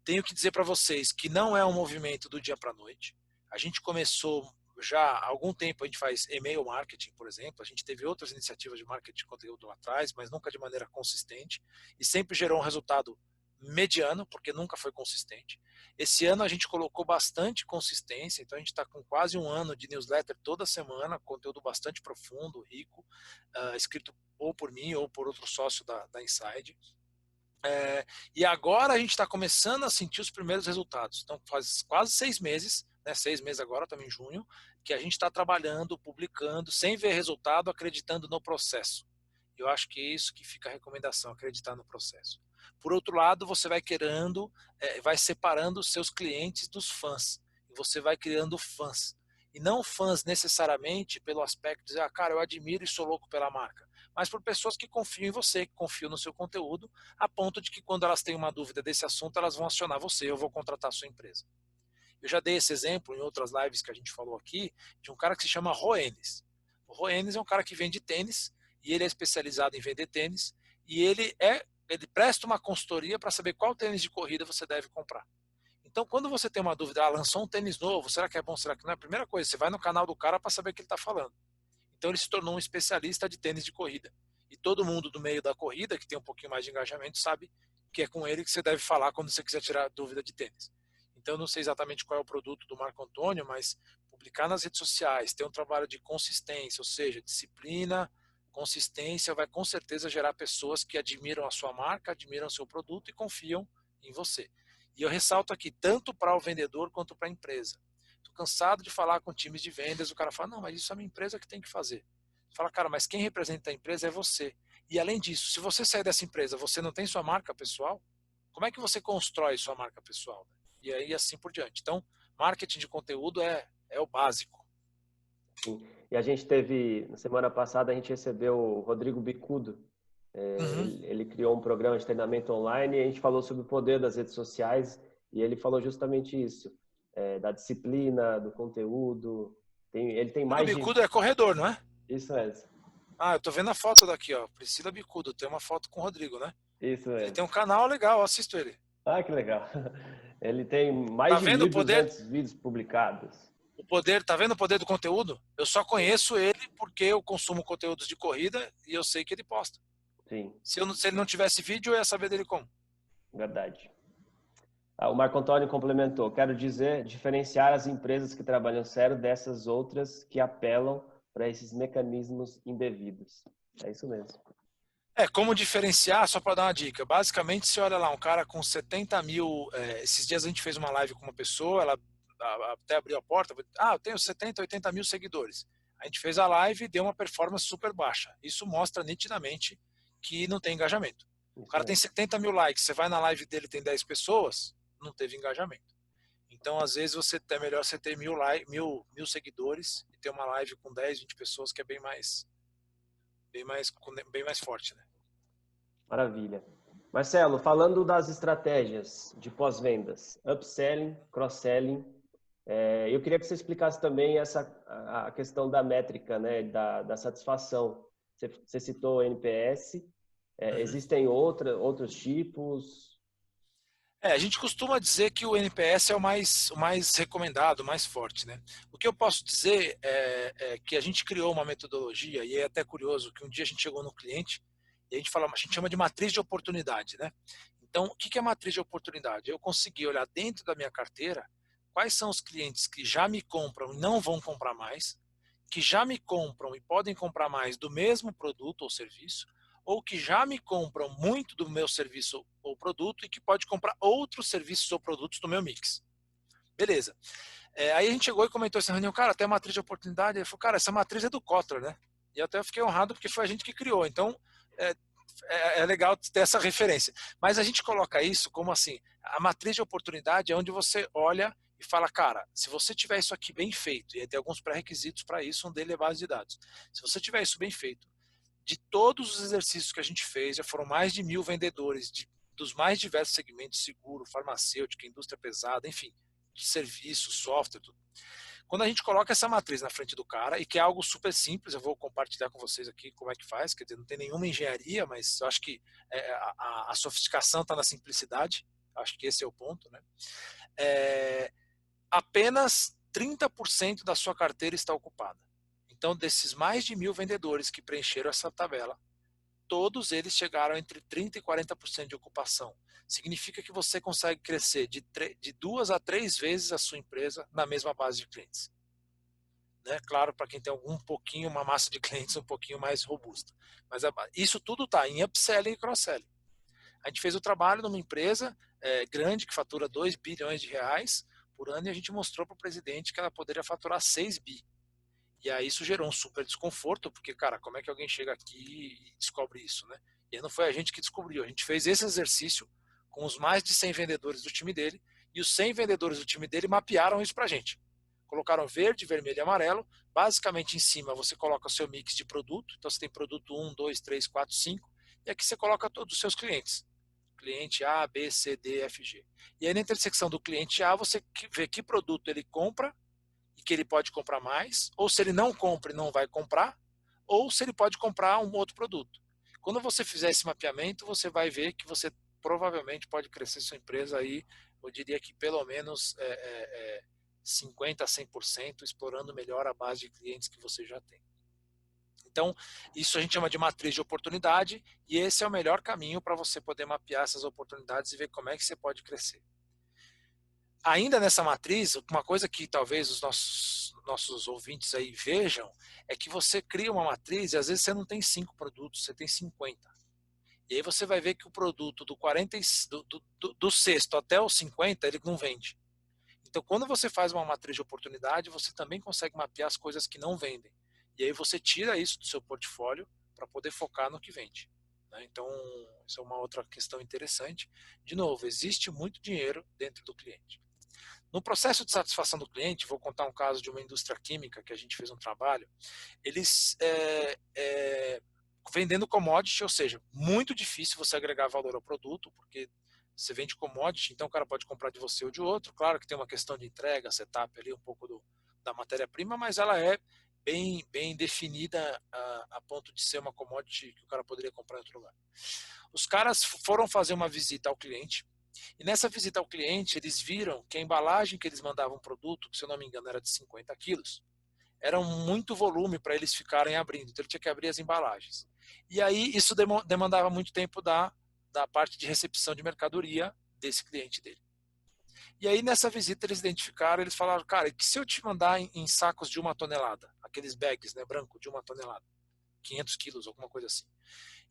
Tenho que dizer para vocês que não é um movimento do dia para a noite. A gente começou já há algum tempo, a gente faz e-mail marketing, por exemplo. A gente teve outras iniciativas de marketing de conteúdo lá atrás, mas nunca de maneira consistente. E sempre gerou um resultado mediano, porque nunca foi consistente. Esse ano a gente colocou bastante consistência, então a gente está com quase um ano de newsletter toda semana, conteúdo bastante profundo, rico, uh, escrito ou por mim ou por outro sócio da, da Inside. É, e agora a gente está começando a sentir os primeiros resultados. Então, faz quase seis meses, né, seis meses agora, também em junho, que a gente está trabalhando, publicando, sem ver resultado, acreditando no processo. Eu acho que é isso que fica a recomendação, acreditar no processo. Por outro lado, você vai querendo, é, vai separando os seus clientes dos fãs. E você vai criando fãs. E não fãs necessariamente pelo aspecto de dizer, ah, cara, eu admiro e sou louco pela marca mas por pessoas que confiam em você, que confiam no seu conteúdo, a ponto de que quando elas têm uma dúvida desse assunto, elas vão acionar você, eu vou contratar a sua empresa. Eu já dei esse exemplo em outras lives que a gente falou aqui, de um cara que se chama Roenes. O Roenes é um cara que vende tênis, e ele é especializado em vender tênis, e ele é ele presta uma consultoria para saber qual tênis de corrida você deve comprar. Então, quando você tem uma dúvida, ah, lançou um tênis novo, será que é bom, será que não é? Primeira coisa, você vai no canal do cara para saber o que ele está falando. Então ele se tornou um especialista de tênis de corrida. E todo mundo do meio da corrida, que tem um pouquinho mais de engajamento, sabe que é com ele que você deve falar quando você quiser tirar dúvida de tênis. Então não sei exatamente qual é o produto do Marco Antônio, mas publicar nas redes sociais, ter um trabalho de consistência, ou seja, disciplina, consistência, vai com certeza gerar pessoas que admiram a sua marca, admiram o seu produto e confiam em você. E eu ressalto aqui, tanto para o vendedor quanto para a empresa cansado de falar com times de vendas, o cara fala, não, mas isso é a minha empresa que tem que fazer. Fala, cara, mas quem representa a empresa é você. E além disso, se você sair dessa empresa, você não tem sua marca pessoal, como é que você constrói sua marca pessoal? E aí assim por diante. Então, marketing de conteúdo é, é o básico. Sim. E a gente teve, na semana passada, a gente recebeu o Rodrigo Bicudo. É, uhum. ele, ele, criou um programa de treinamento online e a gente falou sobre o poder das redes sociais e ele falou justamente isso é, da disciplina, do conteúdo. Tem, ele tem mais. O Bicudo de... é corredor, não é? Isso mesmo. Ah, eu tô vendo a foto daqui, ó. Priscila Bicudo. Tem uma foto com o Rodrigo, né? Isso mesmo. Ele tem um canal legal, assisto ele. Ah, que legal. Ele tem mais tá de 1.200 poder... vídeos publicados. O poder, tá vendo o poder do conteúdo? Eu só conheço ele porque eu consumo conteúdos de corrida e eu sei que ele posta. Sim. Se, eu, se ele não tivesse vídeo, eu ia saber dele como. Verdade. Ah, o Marco Antônio complementou. Quero dizer, diferenciar as empresas que trabalham sério dessas outras que apelam para esses mecanismos indevidos. É isso mesmo. É, como diferenciar, só para dar uma dica. Basicamente, se olha lá, um cara com 70 mil. É, esses dias a gente fez uma live com uma pessoa, ela até abriu a porta. Ah, eu tenho 70, 80 mil seguidores. A gente fez a live e deu uma performance super baixa. Isso mostra nitidamente que não tem engajamento. O cara tem 70 mil likes, você vai na live dele tem 10 pessoas, não teve engajamento. Então, às vezes, você é melhor você ter mil, like, mil, mil seguidores e ter uma live com 10, 20 pessoas que é bem mais, bem mais, bem mais forte, né? Maravilha. Marcelo, falando das estratégias de pós-vendas, upselling, cross-selling, é, eu queria que você explicasse também essa a questão da métrica, né, da, da satisfação. Você, você citou o NPS, é, uhum. existem outra, outros tipos? É, a gente costuma dizer que o NPS é o mais, o mais recomendado, o mais forte. Né? O que eu posso dizer é, é, que a gente criou uma metodologia, e é até curioso que um dia a gente chegou no cliente e a gente fala, a gente chama de matriz de oportunidade. Né? Então, o que é matriz de oportunidade? Eu consegui olhar dentro da minha carteira quais são os clientes que já me compram e não vão comprar mais, que já me compram e podem comprar mais do mesmo produto ou serviço, ou que já me compram muito do meu serviço ou produto e que pode comprar outros serviços ou produtos do meu mix. Beleza. É, aí a gente chegou e comentou essa reunião, cara, tem a matriz de oportunidade. Ele falou, cara, essa matriz é do Kotler, né? E até eu fiquei honrado porque foi a gente que criou. Então, é, é, é, legal ter essa referência. Mas a gente coloca isso como assim: a matriz de oportunidade é onde você olha e fala, cara, se você tiver isso aqui bem feito, e tem alguns pré-requisitos para isso, um deles é base de dados. Se você tiver isso bem feito, de todos os exercícios que a gente fez, já foram mais de mil vendedores de, dos mais diversos segmentos, seguro, farmacêutica, indústria pesada, enfim, serviço, software, tudo. Quando a gente coloca essa matriz na frente do cara, e que é algo super simples, eu vou compartilhar com vocês aqui como é que faz, quer dizer, não tem nenhuma engenharia, mas eu acho que é, a, a, sofisticação está na simplicidade, acho que esse é o ponto, né? É, apenas 30% da sua carteira está ocupada. Então, desses mais de mil vendedores que preencheram essa tabela, todos eles chegaram entre 30% e 40% de ocupação. Significa que você consegue crescer de, de duas a três vezes a sua empresa na mesma base de clientes. Né? Claro, para quem tem um pouquinho, uma massa de clientes um pouquinho mais robusta. Mas isso tudo está em upselling e cross-selling. A gente fez o trabalho numa empresa é, grande que fatura 2 bilhões de reais por ano e a gente mostrou para o presidente que ela poderia faturar 6 bi. E aí isso gerou um super desconforto, porque, cara, como é que alguém chega aqui e descobre isso, né? E não foi a gente que descobriu, a gente fez esse exercício com os mais de 100 vendedores do time dele, e os 100 vendedores do time dele mapearam isso pra gente. Colocaram verde, vermelho e amarelo. Basicamente, em cima você coloca o seu mix de produto. Então, você tem produto 1, 2, 3, 4, 5. E aqui você coloca todos os seus clientes. Cliente A, B, C, D, F, G. E aí, na intersecção do cliente A, você vê que produto ele compra que ele pode comprar mais, ou se ele não compra e não vai comprar, ou se ele pode comprar um outro produto. Quando você fizer esse mapeamento, você vai ver que você provavelmente pode crescer sua empresa aí, eu diria que pelo menos é, é, 50% a 100%, explorando melhor a base de clientes que você já tem. Então, isso a gente chama de matriz de oportunidade, e esse é o melhor caminho para você poder mapear essas oportunidades e ver como é que você pode crescer ainda nessa matriz, uma coisa que talvez os nossos, nossos ouvintes aí vejam é que você cria uma matriz e às vezes você não tem cinco produtos, você tem 50. E aí você vai ver que o produto do, 40, do, do, do sexto até o 50 ele não vende. Então, quando você faz uma matriz de oportunidade, você também consegue mapear as coisas que não vendem. E aí você tira isso do seu portfólio para poder focar no que vende. Né? Então, isso é uma outra questão interessante. De novo, existe muito dinheiro dentro do cliente. No processo de satisfação do cliente, vou contar um caso de uma indústria química que a gente fez um trabalho. Eles é, é, vendendo commodity, ou seja, muito difícil você agregar valor ao produto, porque você vende commodity, então o cara pode comprar de você ou de outro. Claro que tem uma questão de entrega, setup ali, um pouco do, da matéria-prima, mas ela é bem, bem definida a, a, ponto de ser uma commodity que o cara poderia comprar em outro lugar. Os caras foram fazer uma visita ao cliente, e nessa visita ao cliente, eles viram que a embalagem que eles mandavam produto, que se eu não me engano era de 50 quilos, era muito volume para eles ficarem abrindo, então ele tinha que abrir as embalagens. E aí isso demandava muito tempo da, da parte de recepção de mercadoria desse cliente dele. E aí nessa visita eles identificaram, eles falaram, cara, que se eu te mandar em, em sacos de uma tonelada, aqueles bags, né, branco, de uma tonelada, 500 quilos, alguma coisa assim.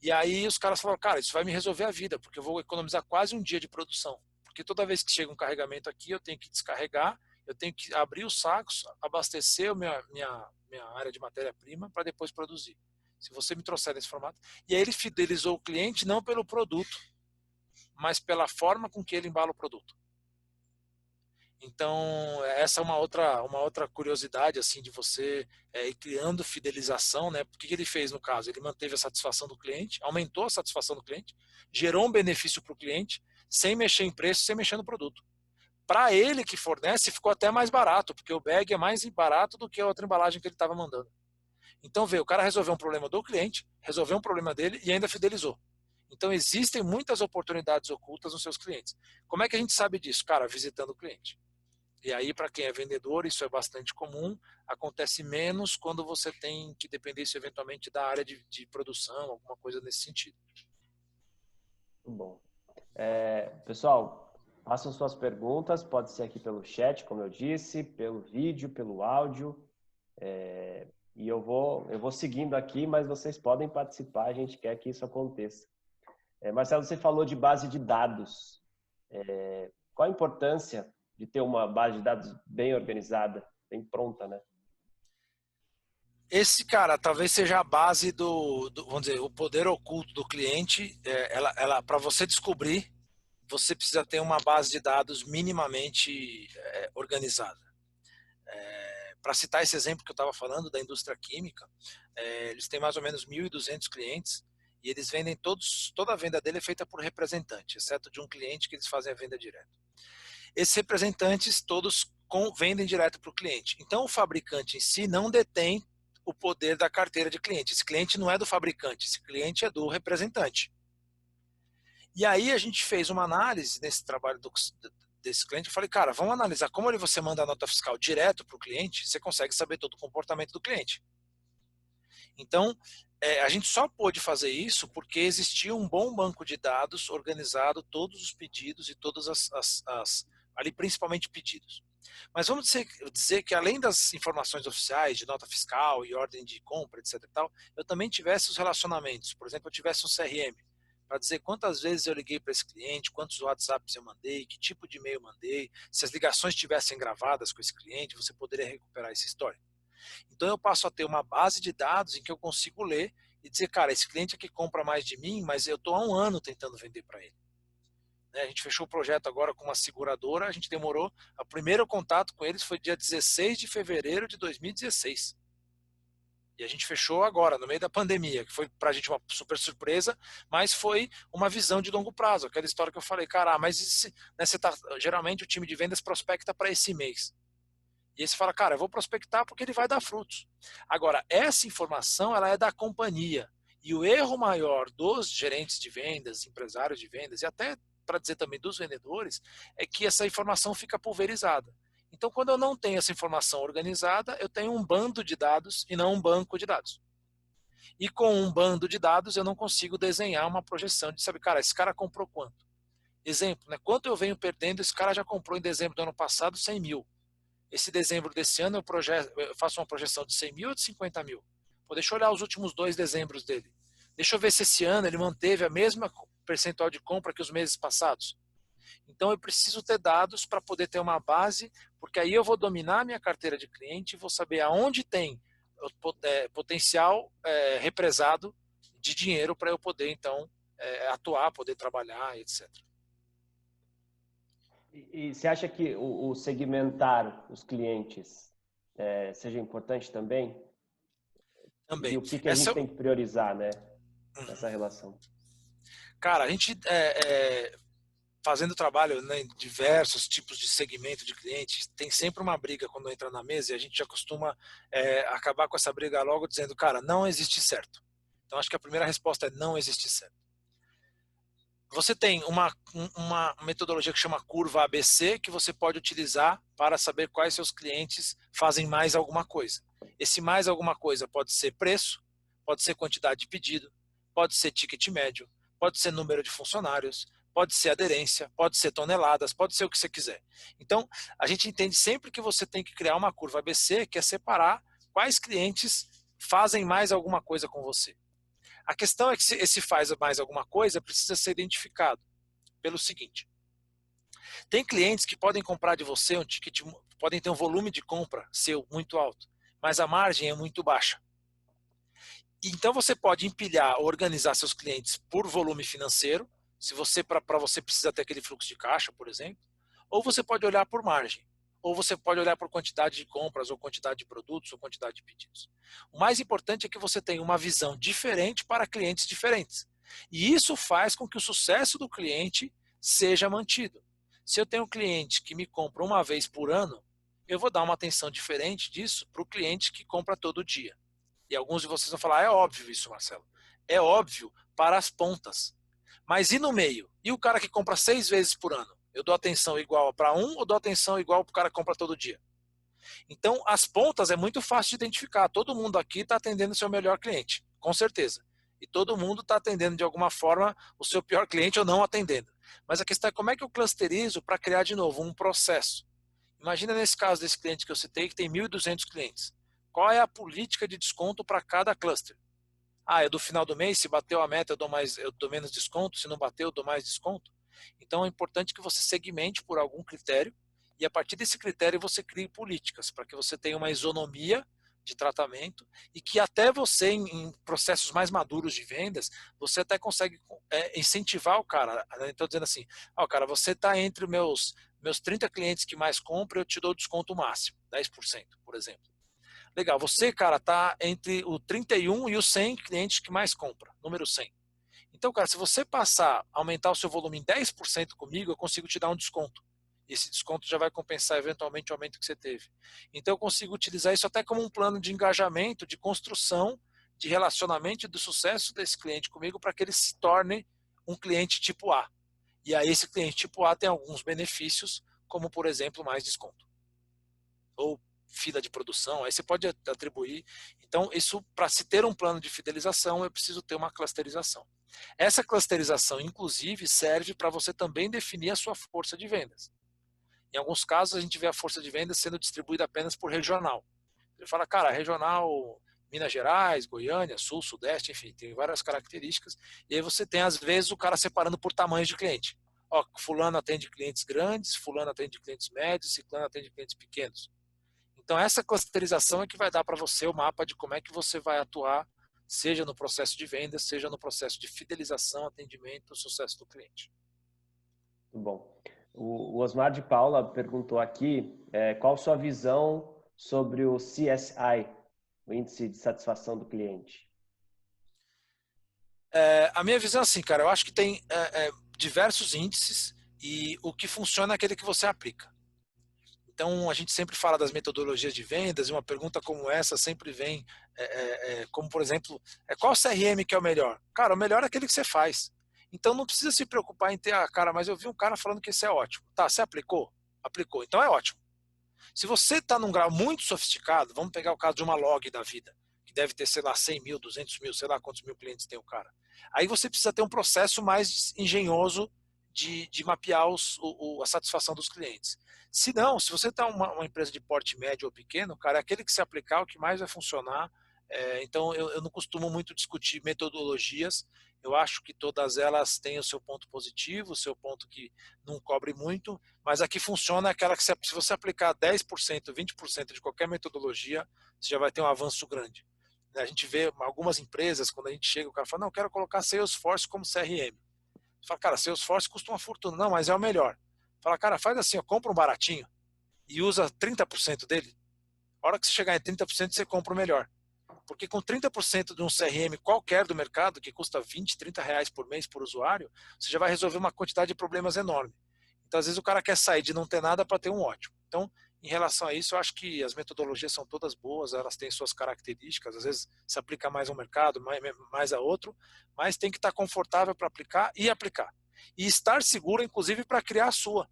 E aí os caras falaram, cara, isso vai me resolver a vida, porque eu vou economizar quase um dia de produção. Porque toda vez que chega um carregamento aqui, eu tenho que descarregar, eu tenho que abrir os sacos, abastecer a minha, minha, minha área de matéria-prima para depois produzir. Se você me trouxer nesse formato. E aí ele fidelizou o cliente não pelo produto, mas pela forma com que ele embala o produto. Então, essa é uma outra, uma outra curiosidade assim de você é, ir criando fidelização, né? O que, ele fez no caso? Ele manteve a satisfação do cliente, aumentou a satisfação do cliente, gerou um benefício para o cliente, sem mexer em preço, sem mexer no produto. Para ele que fornece, ficou até mais barato, porque o bag é mais barato do que a outra embalagem que ele estava mandando. Então, vê, o cara resolveu um problema do cliente, resolveu um problema dele e ainda fidelizou. Então, existem muitas oportunidades ocultas nos seus clientes. Como é que a gente sabe disso? Cara, visitando o cliente. E aí, para quem é vendedor, isso é bastante comum. Acontece menos quando você tem que depender isso eventualmente da área de, de produção, alguma coisa nesse sentido. Bom. É, pessoal, façam suas perguntas. Pode ser aqui pelo chat, como eu disse, pelo vídeo, pelo áudio. É, e eu vou, eu vou seguindo aqui, mas vocês podem participar. A gente quer que isso aconteça. É, Marcelo, você falou de base de dados. É, qual a importância de ter uma base de dados bem organizada, bem pronta, né? Esse cara talvez seja a base do, do vamos dizer, o poder oculto do cliente. É, ela, ela para você descobrir, você precisa ter uma base de dados minimamente é, organizada. É, para citar esse exemplo que eu estava falando da indústria química, é, eles têm mais ou menos 1.200 clientes e eles vendem todos, toda a venda dele é feita por representante, exceto de um cliente que eles fazem a venda direta. Esses representantes todos com, vendem direto para o cliente. Então, o fabricante em si não detém o poder da carteira de cliente. Esse cliente não é do fabricante, esse cliente é do representante. E aí a gente fez uma análise nesse trabalho do, desse cliente. Eu falei, cara, vamos analisar como você manda a nota fiscal direto para o cliente, você consegue saber todo o comportamento do cliente. Então, é, a gente só pôde fazer isso porque existia um bom banco de dados organizado todos os pedidos e todas as, as, as ali principalmente pedidos. Mas vamos dizer, dizer, que além das informações oficiais de nota fiscal e ordem de compra, etc. Tal, eu também tivesse os relacionamentos. Por exemplo, eu tivesse um CRM para dizer quantas vezes eu liguei para esse cliente, quantos WhatsApps eu mandei, que tipo de e-mail mandei, se as ligações estivessem gravadas com esse cliente, você poderia recuperar essa história. Então eu passo a ter uma base de dados em que eu consigo ler e dizer, cara, esse cliente aqui compra mais de mim, mas eu estou há um ano tentando vender para ele. Né? A gente fechou o projeto agora com uma seguradora, a gente demorou. O primeiro contato com eles foi dia 16 de fevereiro de 2016. E a gente fechou agora, no meio da pandemia, que foi para a gente uma super surpresa, mas foi uma visão de longo prazo. Aquela história que eu falei, cara, ah, mas esse, né, tá, geralmente o time de vendas prospecta para esse mês. E aí você fala, cara, eu vou prospectar porque ele vai dar frutos. Agora, essa informação ela é da companhia. E o erro maior dos gerentes de vendas, empresários de vendas e até para dizer também dos vendedores, é que essa informação fica pulverizada. Então, quando eu não tenho essa informação organizada, eu tenho um bando de dados e não um banco de dados. E com um bando de dados, eu não consigo desenhar uma projeção de saber, cara, esse cara comprou quanto? Exemplo, né? quanto eu venho perdendo, esse cara já comprou em dezembro do ano passado 100 mil. Esse dezembro desse ano eu, projeto, eu faço uma projeção de 100 mil ou de 50 mil? Pô, deixa eu olhar os últimos dois dezembros dele. Deixa eu ver se esse ano ele manteve a mesma percentual de compra que os meses passados. Então eu preciso ter dados para poder ter uma base, porque aí eu vou dominar a minha carteira de cliente e vou saber aonde tem é, potencial é, represado de dinheiro para eu poder então é, atuar, poder trabalhar, etc. E, e você acha que o, o segmentar os clientes é, seja importante também? Também. E o que, que a Essa... gente tem que priorizar, né? Nessa relação. Cara, a gente é, é, fazendo trabalho né, em diversos tipos de segmento de clientes, tem sempre uma briga quando entra na mesa e a gente já costuma é, acabar com essa briga logo dizendo, cara, não existe certo. Então acho que a primeira resposta é não existe certo. Você tem uma, uma metodologia que chama curva ABC que você pode utilizar para saber quais seus clientes fazem mais alguma coisa. Esse mais alguma coisa pode ser preço, pode ser quantidade de pedido, pode ser ticket médio, pode ser número de funcionários, pode ser aderência, pode ser toneladas, pode ser o que você quiser. Então, a gente entende sempre que você tem que criar uma curva ABC, que é separar quais clientes fazem mais alguma coisa com você. A questão é que se esse faz mais alguma coisa precisa ser identificado pelo seguinte: tem clientes que podem comprar de você um ticket, podem ter um volume de compra seu muito alto, mas a margem é muito baixa. Então você pode empilhar, organizar seus clientes por volume financeiro, se você para você precisa ter aquele fluxo de caixa, por exemplo, ou você pode olhar por margem ou você pode olhar por quantidade de compras, ou quantidade de produtos, ou quantidade de pedidos. O mais importante é que você tenha uma visão diferente para clientes diferentes. E isso faz com que o sucesso do cliente seja mantido. Se eu tenho um cliente que me compra uma vez por ano, eu vou dar uma atenção diferente disso para o cliente que compra todo dia. E alguns de vocês vão falar, é óbvio isso, Marcelo. É óbvio para as pontas. Mas e no meio? E o cara que compra seis vezes por ano? Eu dou atenção igual para um ou dou atenção igual para o cara que compra todo dia? Então, as pontas é muito fácil de identificar. Todo mundo aqui está atendendo o seu melhor cliente, com certeza. E todo mundo está atendendo de alguma forma o seu pior cliente ou não atendendo. Mas a questão é como é que eu clusterizo para criar de novo um processo. Imagina nesse caso desse cliente que eu citei, que tem 1.200 clientes. Qual é a política de desconto para cada cluster? Ah, é do final do mês, se bateu a meta eu dou, mais, eu dou menos desconto, se não bateu eu dou mais desconto. Então é importante que você segmente por algum critério e a partir desse critério você crie políticas para que você tenha uma isonomia de tratamento e que até você em, processos mais maduros de vendas você até consegue é, incentivar o cara. Então dizendo assim, ó, oh, cara, você está entre meus meus 30 clientes que mais compram, eu te dou desconto máximo, 10%, por exemplo. Legal, você, cara, tá entre o 31 e os 100 clientes que mais compram, número 100. Então, cara, se você passar, aumentar o seu volume em 10% comigo, eu consigo te dar um desconto. Esse desconto já vai compensar eventualmente o aumento que você teve. Então, eu consigo utilizar isso até como um plano de engajamento, de construção, de relacionamento e do sucesso desse cliente comigo para que ele se torne um cliente tipo A. E aí, esse cliente tipo A tem alguns benefícios, como, por exemplo, mais desconto. Ou fila de produção, aí você pode atribuir. Então, isso, para se ter um plano de fidelização, eu preciso ter uma clusterização. Essa clusterização, inclusive, serve para você também definir a sua força de vendas. Em alguns casos, a gente vê a força de vendas sendo distribuída apenas por regional. Ele fala, cara, regional Minas Gerais, Goiânia, Sul, Sudeste, enfim, tem várias características. E aí você tem, às vezes, o cara separando por tamanhos de cliente. Ó, fulano atende clientes grandes, fulano atende clientes médios, ciclano atende clientes pequenos. Então, essa clusterização é que vai dar para você o mapa de como é que você vai atuar seja no processo de venda, seja no processo de fidelização, atendimento, sucesso do cliente. Muito bom. O Osmar de Paula perguntou aqui é, qual sua visão sobre o CSI, o Índice de Satisfação do Cliente. É, a minha visão é assim, cara, eu acho que tem é, é diversos índices e o que funciona é aquele que você aplica. Então, a gente sempre fala das metodologias de vendas e uma pergunta como essa sempre vem, é, é, é como por exemplo, é, qual CRM que é o melhor? Cara, o melhor é aquele que você faz. Então, não precisa se preocupar em ter, ah, cara, mas eu vi um cara falando que isso é ótimo. Tá, você aplicou? Aplicou. Então, é ótimo. Se você está num grau muito sofisticado, vamos pegar o caso de uma log da vida, que deve ter, sei lá, 100 mil, 200 mil, sei lá quantos mil clientes tem o cara. Aí você precisa ter um processo mais engenhoso de, de mapear os, o, a satisfação dos clientes. Se não, se você está uma, uma, empresa de porte médio ou pequeno, cara, aquele que se aplicar o que mais vai funcionar. É, então, eu, eu, não costumo muito discutir metodologias. Eu acho que todas elas têm o seu ponto positivo, o seu ponto que não cobre muito, mas a que funciona é aquela que, se, se você aplicar 10%, 20% de qualquer metodologia, você já vai ter um avanço grande. A gente vê algumas empresas, quando a gente chega, o cara fala, não, eu quero colocar Salesforce como CRM. Você fala, cara, Salesforce custa uma fortuna. Não, mas é o melhor. Fala, cara, faz assim, compra um baratinho e usa 30% dele. A hora que você chegar em 30%, você compra o melhor. Porque com 30% de um CRM qualquer do mercado, que custa 20, 30 reais por mês por usuário, você já vai resolver uma quantidade de problemas enorme. Então, às vezes, o cara quer sair de não ter nada para ter um ótimo. Então, em relação a isso, eu acho que as metodologias são todas boas, elas têm suas características, às vezes se aplica mais a um mercado, mais, mais a outro, mas tem que estar confortável para aplicar e aplicar. E estar seguro, inclusive, para criar a sua.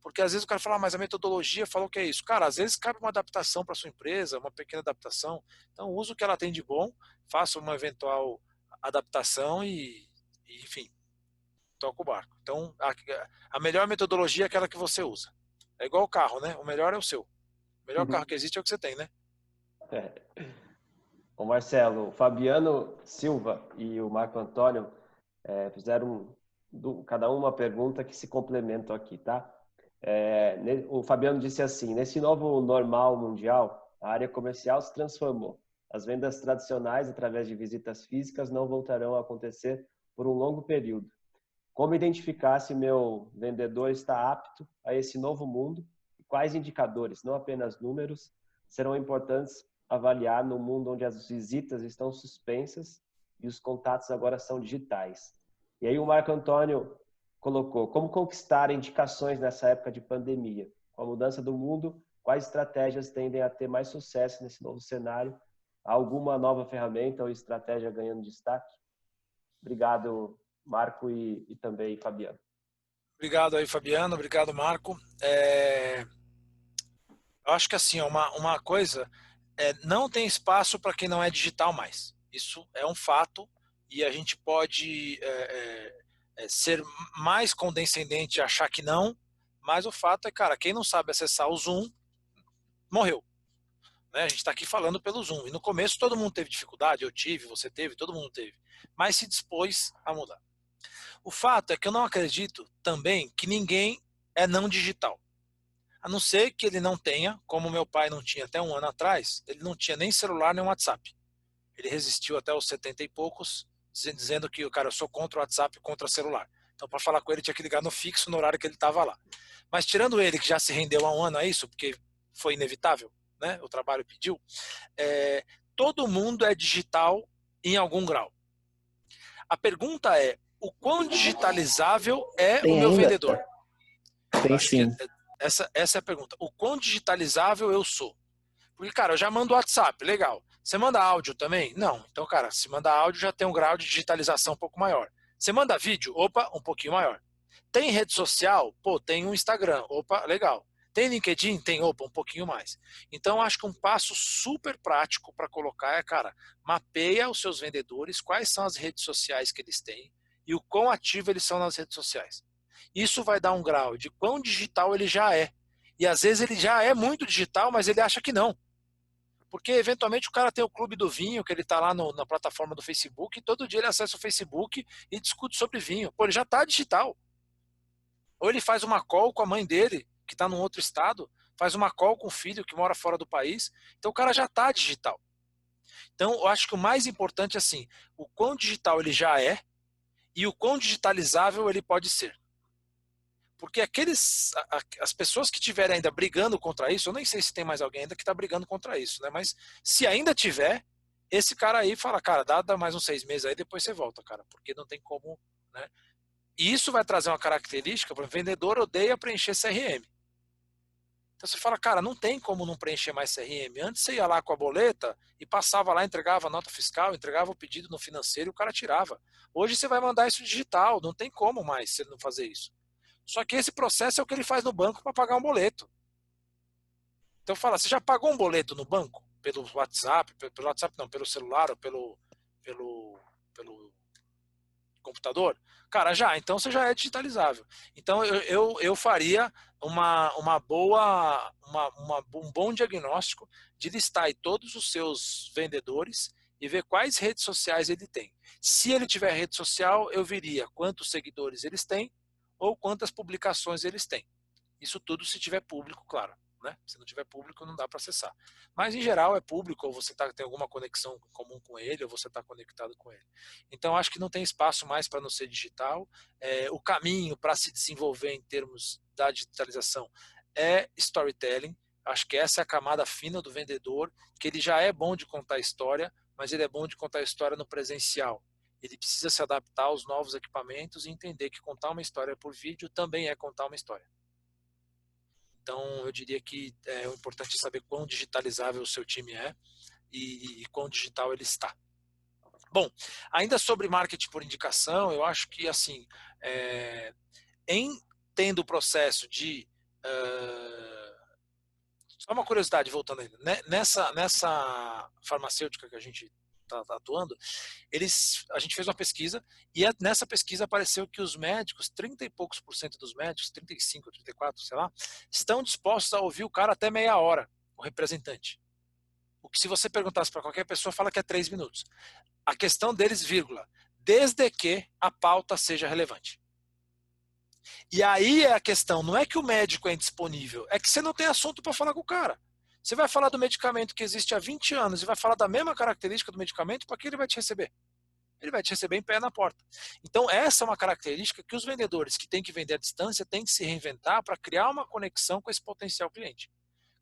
Porque às vezes o cara fala, ah, mas a metodologia falou que é isso. Cara, às vezes cabe uma adaptação para sua empresa, uma pequena adaptação. Então, use o que ela tem de bom, faça uma eventual adaptação e, e enfim, toca o barco. Então, a, a, melhor metodologia é aquela que você usa. É igual o carro, né? O melhor é o seu. O melhor uhum. carro que existe é o que você tem, né? É. O Marcelo, o Fabiano Silva e o Marco Antônio é, fizeram do, cada um uma pergunta que se complementam aqui, tá? É, o Fabiano disse assim: nesse novo normal mundial, a área comercial se transformou. As vendas tradicionais, através de visitas físicas, não voltarão a acontecer por um longo período. Como identificar se meu vendedor está apto a esse novo mundo? Quais indicadores, não apenas números, serão importantes avaliar no mundo onde as visitas estão suspensas e os contatos agora são digitais? E aí o Marco Antônio colocou como conquistar indicações nessa época de pandemia. Com a mudança do mundo, quais estratégias tendem a ter mais sucesso nesse novo cenário? Há alguma nova ferramenta ou estratégia ganhando destaque? Obrigado, Marco e, e também Fabiano. Obrigado aí, Fabiano. Obrigado, Marco. É... Eu acho que assim, uma, uma coisa, é, não tem espaço para quem não é digital mais. Isso é um fato e a gente pode é, é é, ser mais condescendente e achar que não, mas o fato é, cara, quem não sabe acessar o Zoom, morreu. Né? A gente está aqui falando pelo Zoom. E no começo todo mundo teve dificuldade, eu tive, você teve, todo mundo teve. Mas se dispôs a mudar. O fato é que eu não acredito também que ninguém é não digital. A não ser que ele não tenha, como meu pai não tinha até um ano atrás, ele não tinha nem celular nem WhatsApp. Ele resistiu até os 70 e poucos, dizendo que, cara, eu sou contra o WhatsApp contra o celular. Então, para falar com ele, tinha que ligar no fixo no horário que ele estava lá. Mas tirando ele, que já se rendeu há um ano a isso, porque foi inevitável, né? o trabalho pediu, é, todo mundo é digital em algum grau. A pergunta é, o quão digitalizável é Tem o meu ainda? vendedor? Tem sim. Essa, essa é a pergunta. O quão digitalizável eu sou? Porque, cara, eu já mando WhatsApp, legal. Você manda áudio também? Não. Então, cara, se manda áudio já tem um grau de digitalização um pouco maior. Você manda vídeo? Opa, um pouquinho maior. Tem rede social? Pô, tem um Instagram. Opa, legal. Tem LinkedIn? Tem, opa, um pouquinho mais. Então, acho que um passo super prático para colocar é, cara, mapeia os seus vendedores, quais são as redes sociais que eles têm e o quão ativo eles são nas redes sociais. Isso vai dar um grau de quão digital ele já é. E às vezes ele já é muito digital, mas ele acha que não. Porque eventualmente o cara tem o clube do vinho, que ele está lá no, na plataforma do Facebook, e todo dia ele acessa o Facebook e discute sobre vinho. Pô, ele já está digital. Ou ele faz uma call com a mãe dele, que está num outro estado, faz uma call com o filho que mora fora do país. Então o cara já está digital. Então eu acho que o mais importante é assim, o quão digital ele já é e o quão digitalizável ele pode ser. Porque aqueles, as pessoas que estiverem ainda brigando contra isso, eu nem sei se tem mais alguém ainda que está brigando contra isso, né? Mas se ainda tiver, esse cara aí fala, cara, dá, dá mais uns seis meses aí, depois você volta, cara, porque não tem como, né? E isso vai trazer uma característica, o vendedor odeia preencher CRM. Então você fala, cara, não tem como não preencher mais CRM. Antes você ia lá com a boleta e passava lá, entregava a nota fiscal, entregava o pedido no financeiro e o cara tirava. Hoje você vai mandar isso digital, não tem como mais você não fazer isso. Só que esse processo é o que ele faz no banco para pagar um boleto. Então fala, você já pagou um boleto no banco? Pelo WhatsApp, pelo WhatsApp não, pelo celular ou pelo, pelo, pelo computador? Cara, já, então você já é digitalizável. Então eu, eu, eu faria uma, uma boa, uma, uma, um bom diagnóstico de listar todos os seus vendedores e ver quais redes sociais ele tem. Se ele tiver rede social, eu viria quantos seguidores eles têm ou quantas publicações eles têm. Isso tudo se tiver público, claro. Né? Se não tiver público, não dá para acessar. Mas em geral é público, ou você tá, tem alguma conexão comum com ele, ou você está conectado com ele. Então acho que não tem espaço mais para não ser digital. É, o caminho para se desenvolver em termos da digitalização é storytelling. Acho que essa é a camada fina do vendedor, que ele já é bom de contar história, mas ele é bom de contar história no presencial. Ele precisa se adaptar aos novos equipamentos e entender que contar uma história por vídeo também é contar uma história. Então, eu diria que é importante saber quão digitalizável o seu time é e, e quão digital ele está. Bom, ainda sobre marketing por indicação, eu acho que assim, é, em tendo o processo de uh, só uma curiosidade voltando ainda né, nessa nessa farmacêutica que a gente está tá atuando, eles a gente fez uma pesquisa e nessa pesquisa apareceu que os médicos, 30 e poucos por cento dos médicos, 35, 34, sei lá, estão dispostos a ouvir o cara até meia hora, o representante. O que se você perguntasse para qualquer pessoa, fala que é três minutos. A questão deles, vírgula, desde que a pauta seja relevante. E aí é a questão, não é que o médico é indisponível, é que você não tem assunto para falar com o cara. Você vai falar do medicamento que existe há 20 anos e vai falar da mesma característica do medicamento, para que ele vai te receber? Ele vai te receber em pé na porta. Então, essa é uma característica que os vendedores que têm que vender à distância têm que se reinventar para criar uma conexão com esse potencial cliente.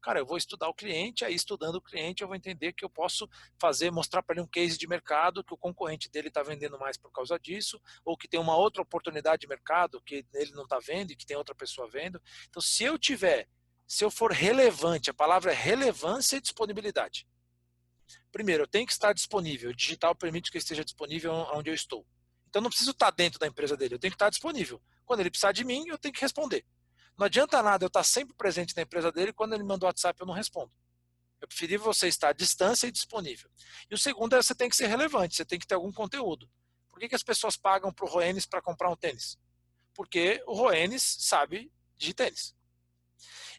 Cara, eu vou estudar o cliente, aí estudando o cliente eu vou entender que eu posso fazer, mostrar para ele um case de mercado, que o concorrente dele está vendendo mais por causa disso, ou que tem uma outra oportunidade de mercado que ele não está vendo e que tem outra pessoa vendo. Então, se eu tiver, se eu for relevante, a palavra é relevância e disponibilidade. Primeiro, eu tenho que estar disponível. O digital permite que eu esteja disponível onde eu estou. Então, não preciso estar dentro da empresa dele, eu tenho que estar disponível. Quando ele precisar de mim, eu tenho que responder. Não adianta nada eu estar sempre presente na empresa dele quando ele manda o WhatsApp eu não respondo. Eu preferi você estar à distância e disponível. E o segundo é você tem que ser relevante, você tem que ter algum conteúdo. Por que, que as pessoas pagam para o Roenes para comprar um tênis? Porque o Roenes sabe de tênis.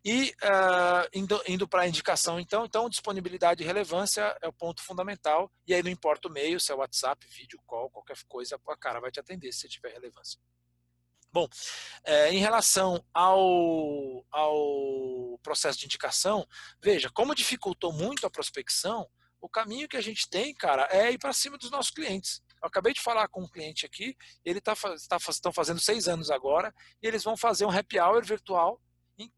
E uh, indo, indo para a indicação, então, então, disponibilidade e relevância é o ponto fundamental. E aí não importa o meio, se é WhatsApp, vídeo, call, qualquer coisa, a cara vai te atender se tiver relevância. Bom, é, em relação ao, ao processo de indicação, veja, como dificultou muito a prospecção, o caminho que a gente tem, cara, é ir para cima dos nossos clientes. Eu acabei de falar com um cliente aqui, ele tá, tá, estão fazendo seis anos agora, e eles vão fazer um happy hour virtual,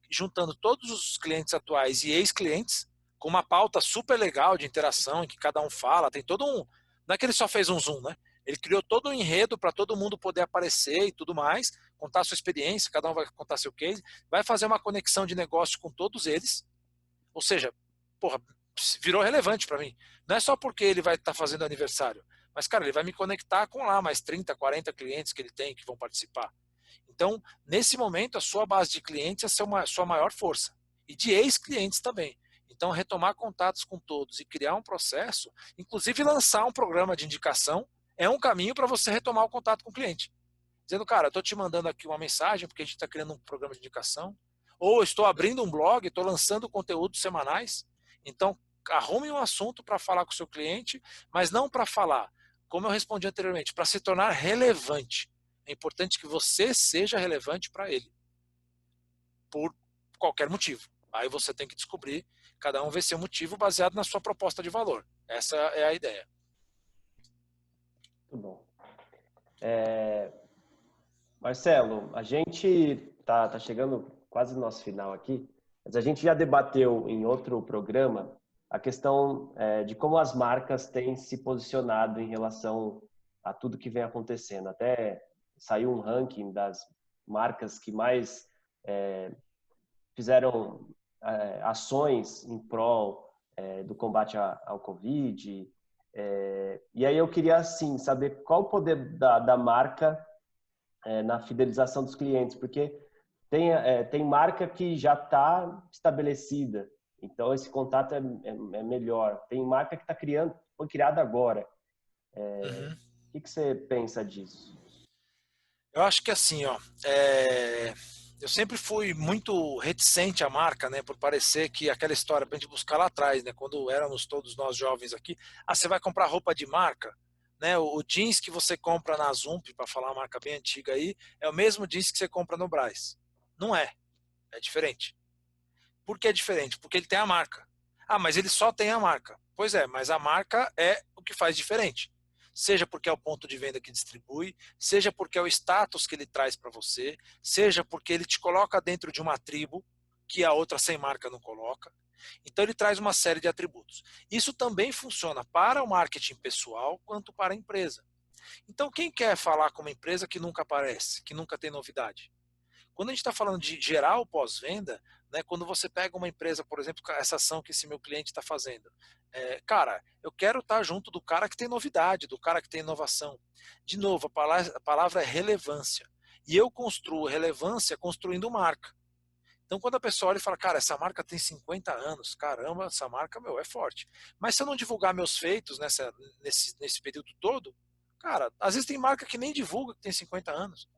juntando todos os clientes atuais e ex-clientes, com uma pauta super legal de interação, em que cada um fala, tem todo um. Não é que ele só fez um zoom, né? Ele criou todo um enredo para todo mundo poder aparecer e tudo mais, contar sua experiência, cada um vai contar seu case, vai fazer uma conexão de negócio com todos eles. Ou seja, porra, virou relevante para mim. Não é só porque ele vai estar tá fazendo aniversário, mas cara, ele vai me conectar com lá mais 30, 40 clientes que ele tem que vão participar. Então, nesse momento, a sua base de clientes é a sua, maior força. E de ex-clientes também. Então, retomar contatos com todos e criar um processo, inclusive lançar um programa de indicação é um caminho para você retomar o contato com o cliente. Dizendo, cara, estou te mandando aqui uma mensagem porque a gente está criando um programa de indicação, ou estou abrindo um blog, estou lançando conteúdos semanais. Então, arrume um assunto para falar com o seu cliente, mas não para falar, como eu respondi anteriormente, para se tornar relevante. É importante que você seja relevante para ele, por qualquer motivo. Aí você tem que descobrir, cada um vê seu motivo baseado na sua proposta de valor. Essa é a ideia. Muito bom. É... Marcelo, a gente tá, tá chegando quase no nosso final aqui, mas a gente já debateu em outro programa a questão é, de como as marcas têm se posicionado em relação a tudo que vem acontecendo. Até saiu um ranking das marcas que mais é, fizeram é, ações em prol é, do combate ao Covid, é, e aí eu queria, assim, saber qual o poder da, da marca é, na fidelização dos clientes, porque tem, é, tem marca que já está estabelecida, então esse contato é, é, é, melhor. Tem marca que está criando, foi criada agora. É, uhum. O que, que você pensa disso? Eu acho que assim, ó, é, eu sempre fui muito reticente à marca, né, por parecer que aquela história para a gente buscar lá atrás, né, quando éramos todos nós jovens aqui, ah, você vai comprar roupa de marca, né, o, o jeans que você compra na Zump, para falar uma marca bem antiga aí, é o mesmo jeans que você compra no Braz. Não é, é diferente. Por que é diferente? Porque ele tem a marca. Ah, mas ele só tem a marca. Pois é, mas a marca é o que faz diferente seja porque é o ponto de venda que distribui, seja porque é o status que ele traz para você, seja porque ele te coloca dentro de uma tribo que a outra sem marca não coloca. Então ele traz uma série de atributos. Isso também funciona para o marketing pessoal quanto para a empresa. Então quem quer falar com uma empresa que nunca aparece, que nunca tem novidade? Quando a gente está falando de geral pós-venda, né, quando você pega uma empresa, por exemplo, essa ação que esse meu cliente está fazendo, é, cara, eu quero estar tá junto do cara que tem novidade, do cara que tem inovação. De novo, a palavra, a palavra é relevância. E eu construo relevância construindo marca. Então, quando a pessoa olha e fala, cara, essa marca tem 50 anos, caramba, essa marca, meu, é forte. Mas se eu não divulgar meus feitos nessa, nesse, nesse período todo, cara, às vezes tem marca que nem divulga que tem 50 anos.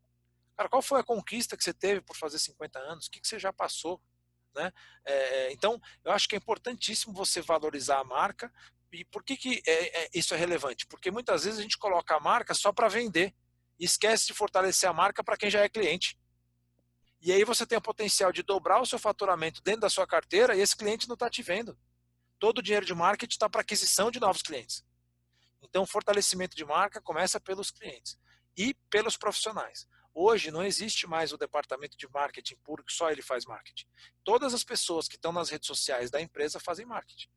Cara, qual foi a conquista que você teve por fazer 50 anos? O que, que você já passou? Né? É, então, eu acho que é importantíssimo você valorizar a marca. E por que, que é, é, isso é relevante? Porque muitas vezes a gente coloca a marca só para vender e esquece de fortalecer a marca para quem já é cliente. E aí você tem o potencial de dobrar o seu faturamento dentro da sua carteira e esse cliente não está te vendo. Todo o dinheiro de marketing está para aquisição de novos clientes. Então, fortalecimento de marca começa pelos clientes e pelos profissionais. Hoje não existe mais o departamento de marketing puro que só ele faz marketing. Todas as pessoas que estão nas redes sociais da empresa fazem marketing.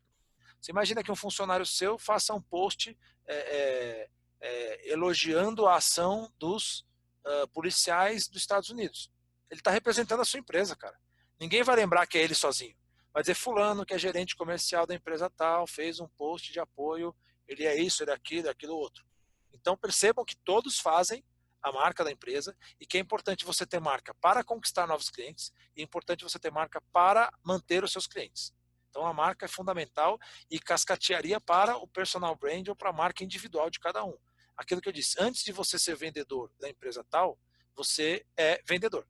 Você imagina que um funcionário seu faça um post é, é, é, elogiando a ação dos uh, policiais dos Estados Unidos. Ele está representando a sua empresa, cara. Ninguém vai lembrar que é ele sozinho. Vai dizer fulano, que é gerente comercial da empresa tal, fez um post de apoio, ele é isso, ele é aquilo, é aquilo outro. Então percebam que todos fazem a marca da empresa e que é importante você ter marca para conquistar novos clientes e é importante você ter marca para manter os seus clientes. Então a marca é fundamental e cascatearia para o personal brand ou para a marca individual de cada um. Aquilo que eu disse, antes de você ser vendedor da empresa tal, você é vendedor.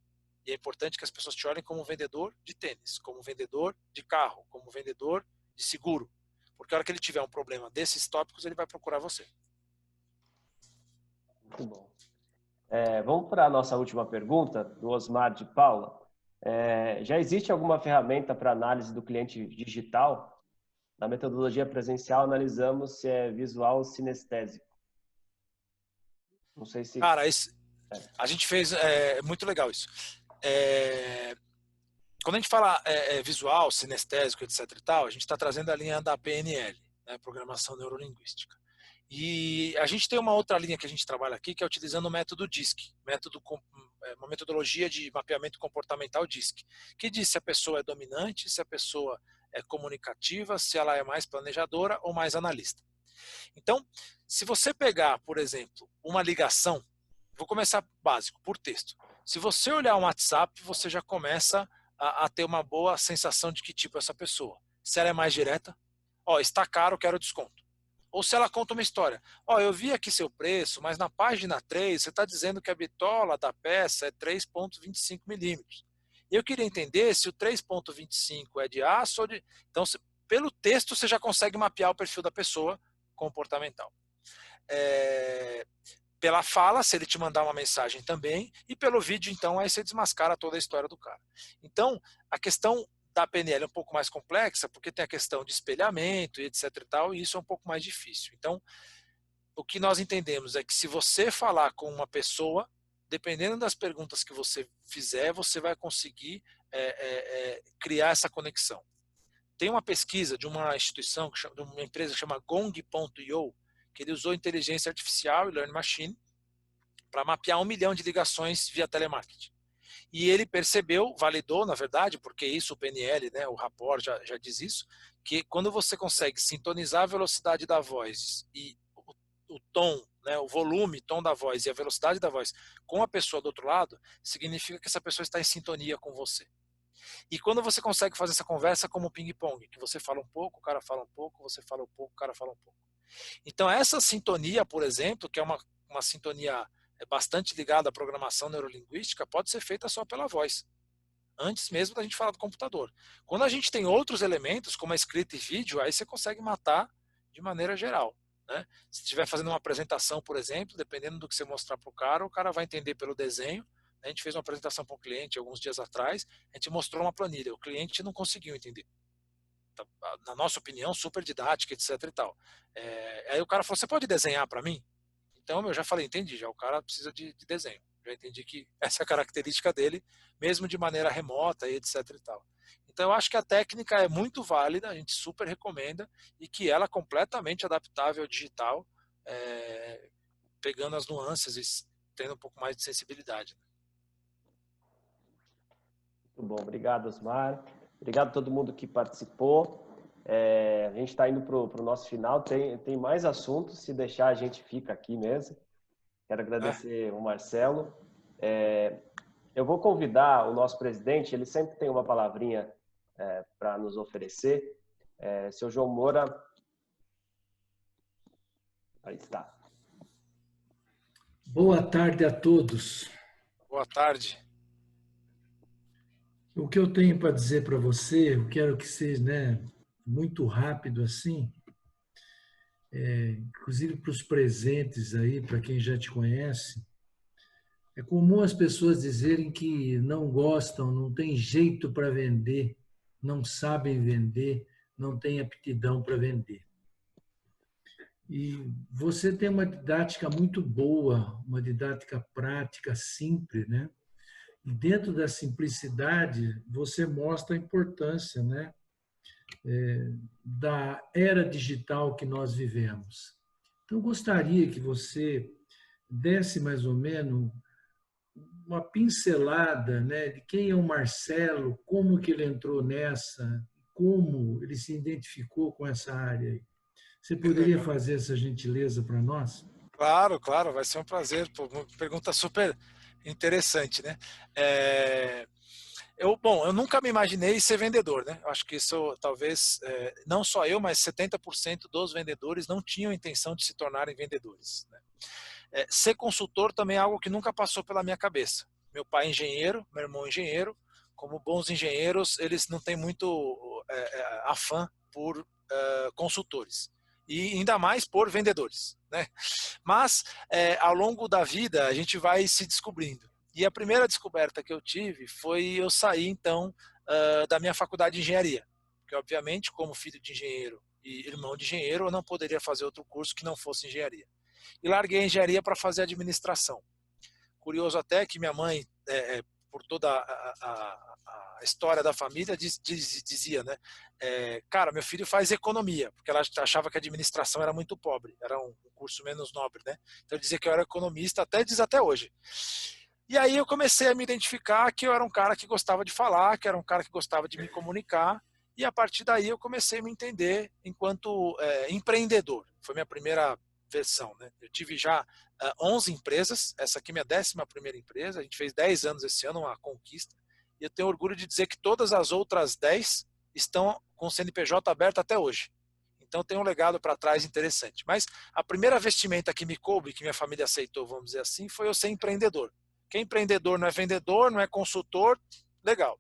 E é importante que as pessoas te olhem como vendedor de tênis, como vendedor de carro, como vendedor de seguro. Porque a hora que ele tiver um problema desses tópicos, ele vai procurar você. Muito bom. É, vamos para a nossa última pergunta, do Osmar de Paula. É, já existe alguma ferramenta para análise do cliente digital? Na metodologia presencial, analisamos se é visual ou sinestésico. Não sei se. Cara, esse, é. a gente fez. É muito legal isso. É, quando a gente fala é, é, visual, sinestésico, etc. e tal, a gente está trazendo a linha da PNL, né, Programação Neurolinguística. E a gente tem uma outra linha que a gente trabalha aqui, que é utilizando o método DISC, método, é, uma metodologia de mapeamento comportamental DISC, que diz se a pessoa é dominante, se a pessoa é comunicativa, se ela é mais planejadora ou mais analista. Então, se você pegar, por exemplo, uma ligação, vou começar básico, por texto. Se você olhar um WhatsApp, você já começa a, a, ter uma boa sensação de que tipo é essa pessoa. Se ela é mais direta, ó, está caro, quero desconto. Ou se ela conta uma história, ó, eu vi aqui seu preço, mas na página 3 você está dizendo que a bitola da peça é 3,25 milímetros. Eu queria entender se o 3,25 é de aço ou de. Então, pelo texto, você já consegue mapear o perfil da pessoa comportamental. É, pela fala, se ele te mandar uma mensagem também, e pelo vídeo, então, aí você desmascara toda a história do cara. Então, a questão da PNL é um pouco mais complexa, porque tem a questão de espelhamento e etc e tal, e isso é um pouco mais difícil. Então, o que nós entendemos é que se você falar com uma pessoa, dependendo das perguntas que você fizer, você vai conseguir é, é, é, criar essa conexão. Tem uma pesquisa de uma instituição, de uma empresa que chama Gong.io, que ele usou inteligência artificial e learning machine para mapear um milhão de ligações via telemarketing. E ele percebeu, validou, na verdade, porque isso o PNL, né, o rapport já, já diz isso, que quando você consegue sintonizar a velocidade da voz e o, o tom, né, o volume, tom da voz e a velocidade da voz com a pessoa do outro lado, significa que essa pessoa está em sintonia com você. E quando você consegue fazer essa conversa como ping-pong, que você fala um pouco, o cara fala um pouco, você fala um pouco, o cara fala um pouco. Então, essa sintonia, por exemplo, que é uma, uma sintonia é, bastante ligada à programação neurolinguística, pode ser feita só pela voz, antes mesmo da gente falar do computador. Quando a gente tem outros elementos, como a escrita e vídeo, aí você consegue matar de maneira geral. Né? Se estiver fazendo uma apresentação, por exemplo, dependendo do que você mostrar para o cara, o cara vai entender pelo desenho. A gente fez uma apresentação para um cliente alguns dias atrás, a gente mostrou uma planilha, o cliente não conseguiu entender. Tá, na nossa opinião, super didática, etc e tal. É, aí o cara falou, você pode desenhar para mim? Então eu já falei, entendi, já o cara precisa de, de, desenho. Já entendi que essa é a característica dele, mesmo de maneira remota, etc e tal. Então, eu acho que a técnica é muito válida, a gente super recomenda, e que ela é completamente adaptável ao digital, é, pegando as nuances e tendo um pouco mais de sensibilidade. Né? Muito bom, obrigado, Osmar. Obrigado a todo mundo que participou. É, a gente está indo para o nosso final, tem, tem mais assuntos, se deixar a gente fica aqui mesmo. Quero agradecer é. o Marcelo. É, eu vou convidar o nosso presidente, ele sempre tem uma palavrinha é, para nos oferecer. É, seu João Moura. Aí está. Boa tarde a todos. Boa tarde. O que eu tenho para dizer para você, eu quero que seja né, muito rápido assim, é, inclusive para os presentes aí, para quem já te conhece, é comum as pessoas dizerem que não gostam, não tem jeito para vender, não sabem vender, não têm aptidão para vender. E você tem uma didática muito boa, uma didática prática, simples, né? E dentro da simplicidade, você mostra a importância, né? Da era digital que nós vivemos. Então, gostaria que você desse mais ou menos uma pincelada né, de quem é o Marcelo, como que ele entrou nessa, como ele se identificou com essa área aí. Você poderia fazer essa gentileza para nós? Claro, claro, vai ser um prazer. Uma pergunta super interessante, né? É... Eu, bom, eu nunca me imaginei ser vendedor, né? Acho que isso talvez, é, não só eu, mas 70% dos vendedores não tinham intenção de se tornarem vendedores. Né? É, ser consultor também é algo que nunca passou pela minha cabeça. Meu pai é engenheiro, meu irmão é engenheiro. Como bons engenheiros, eles não têm muito é, é afã por é, consultores e ainda mais por vendedores. Né? Mas é, ao longo da vida a gente vai se descobrindo. E a primeira descoberta que eu tive foi eu sair então uh, da minha faculdade de engenharia, porque obviamente como filho de engenheiro e irmão de engenheiro eu não poderia fazer outro curso que não fosse engenharia. E larguei a engenharia para fazer administração. Curioso até que minha mãe é, por toda a, a, a, história da família, diz, diz, dizia, né? É, cara, meu filho faz economia, porque ela achava que a administração era muito pobre, era um, curso menos nobre, né? Então dizia que eu era economista, até diz até hoje. E aí eu comecei a me identificar que eu era um cara que gostava de falar, que era um cara que gostava de me comunicar, e a partir daí eu comecei a me entender enquanto é, empreendedor. Foi minha primeira versão. Né? Eu tive já uh, ah, 11 empresas, essa aqui é minha décima primeira empresa, a gente fez 10 anos esse ano, uma conquista, e eu tenho orgulho de dizer que todas as outras 10 estão com o CNPJ aberto até hoje. Então tem um legado para trás interessante. Mas a primeira vestimenta que me coube, que minha família aceitou, vamos dizer assim, foi eu ser empreendedor. Quem é empreendedor não é vendedor, não é consultor, legal.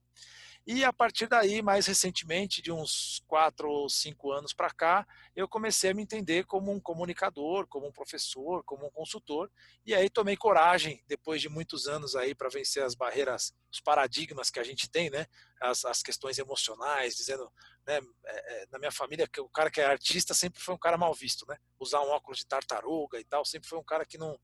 E a partir daí, mais recentemente, de uns quatro ou cinco anos para cá, eu comecei a me entender como um comunicador, como um professor, como um consultor. E aí tomei coragem, depois de muitos anos aí, para vencer as barreiras, os paradigmas que a gente tem, né? As, as questões emocionais, dizendo, né? É, é, na minha família, o cara que é artista sempre foi um cara mal visto, né? Usar um óculos de tartaruga e tal, sempre foi um cara que não.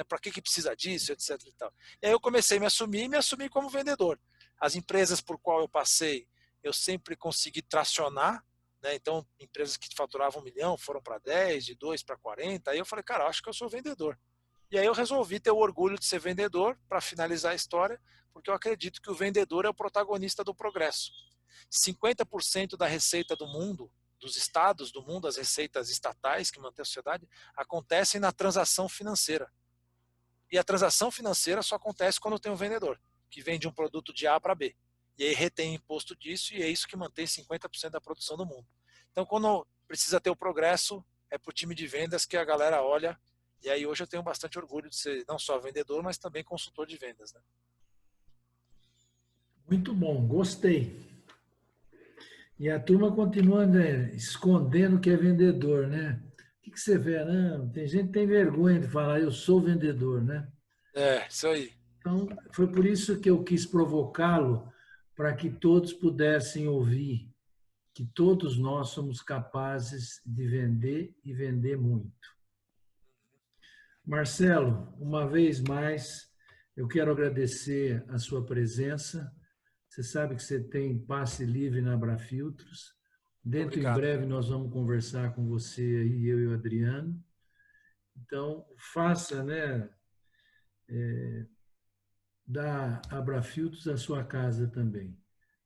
Né, para que, que precisa disso, etc. E, tal. e aí eu comecei a me assumir e me assumi como vendedor. As empresas por qual eu passei, eu sempre consegui tracionar, né? Então, empresas que faturavam um milhão foram para 10, de 2 para 40. Aí eu falei, cara, acho que eu sou vendedor. E aí eu resolvi ter o orgulho de ser vendedor para finalizar a história, porque eu acredito que o vendedor é o protagonista do progresso. 50% da receita do mundo, dos estados do mundo, as receitas estatais que mantêm a sociedade, acontecem na transação financeira. E a transação financeira só acontece quando tem um vendedor que vende um produto de A para B. E aí retém imposto disso e é isso que mantém 50% da produção do mundo. Então, quando precisa ter o progresso, é para o time de vendas que a galera olha. E aí hoje eu tenho bastante orgulho de ser não só vendedor, mas também consultor de vendas. Né? Muito bom, gostei. E a turma continua né, escondendo que é vendedor, né? Que, que você vê? Não, tem gente que tem vergonha de falar, eu sou vendedor, né? É, isso aí. Então, foi por isso que eu quis provocá-lo, para que todos pudessem ouvir que todos nós somos capazes de vender e vender muito. Marcelo, uma vez mais, eu quero agradecer a sua presença, Você sabe que você tem passe livre na Abrafiltros. Dentro Obrigado. em breve nós vamos conversar com você aí, eu e o Adriano. Então, faça, né? É, da Abrafiltros a sua casa também.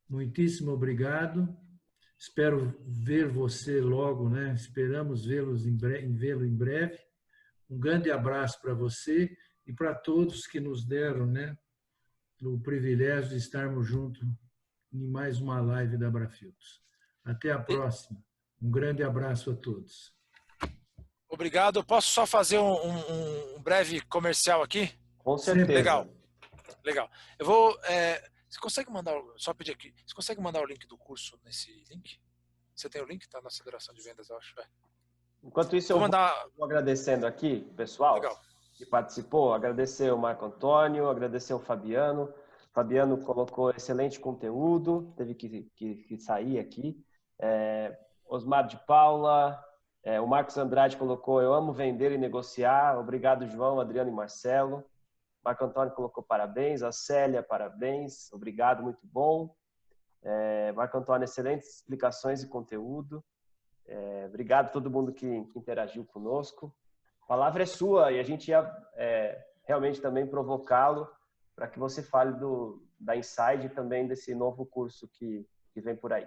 Muitíssimo obrigado. Espero ver você logo, né? Esperamos vê-los em breve, vê-lo em breve. Um grande abraço para você e para todos que nos deram, né, o privilégio de estarmos juntos em mais uma live da Abrafiltros. Até a próxima. Um grande abraço a todos. Obrigado. Eu posso só fazer um, um, um breve comercial aqui? Com certeza. Legal. Legal. Eu vou. É, você consegue mandar. Só pedir aqui. Você consegue mandar o link do curso nesse link? Você tem o link? Está na Aceleração de Vendas, eu acho. É. Enquanto isso, eu vou mandar. Vou agradecendo aqui, pessoal, Legal. que participou. Agradecer o Marco Antônio, agradecer o Fabiano. O Fabiano colocou excelente conteúdo, teve que, que, que sair aqui. É, Osmar de Paula, é, o Marcos Andrade colocou: Eu amo vender e negociar. Obrigado, João, Adriano e Marcelo. Marco Antônio colocou parabéns. A Célia, parabéns. Obrigado, muito bom. É, Marco Antônio, excelentes explicações e conteúdo. É, obrigado a todo mundo que, que, interagiu conosco. A palavra é sua e a gente ia é, realmente também provocá-lo para que você fale do, da Inside e também desse novo curso que, que vem por aí.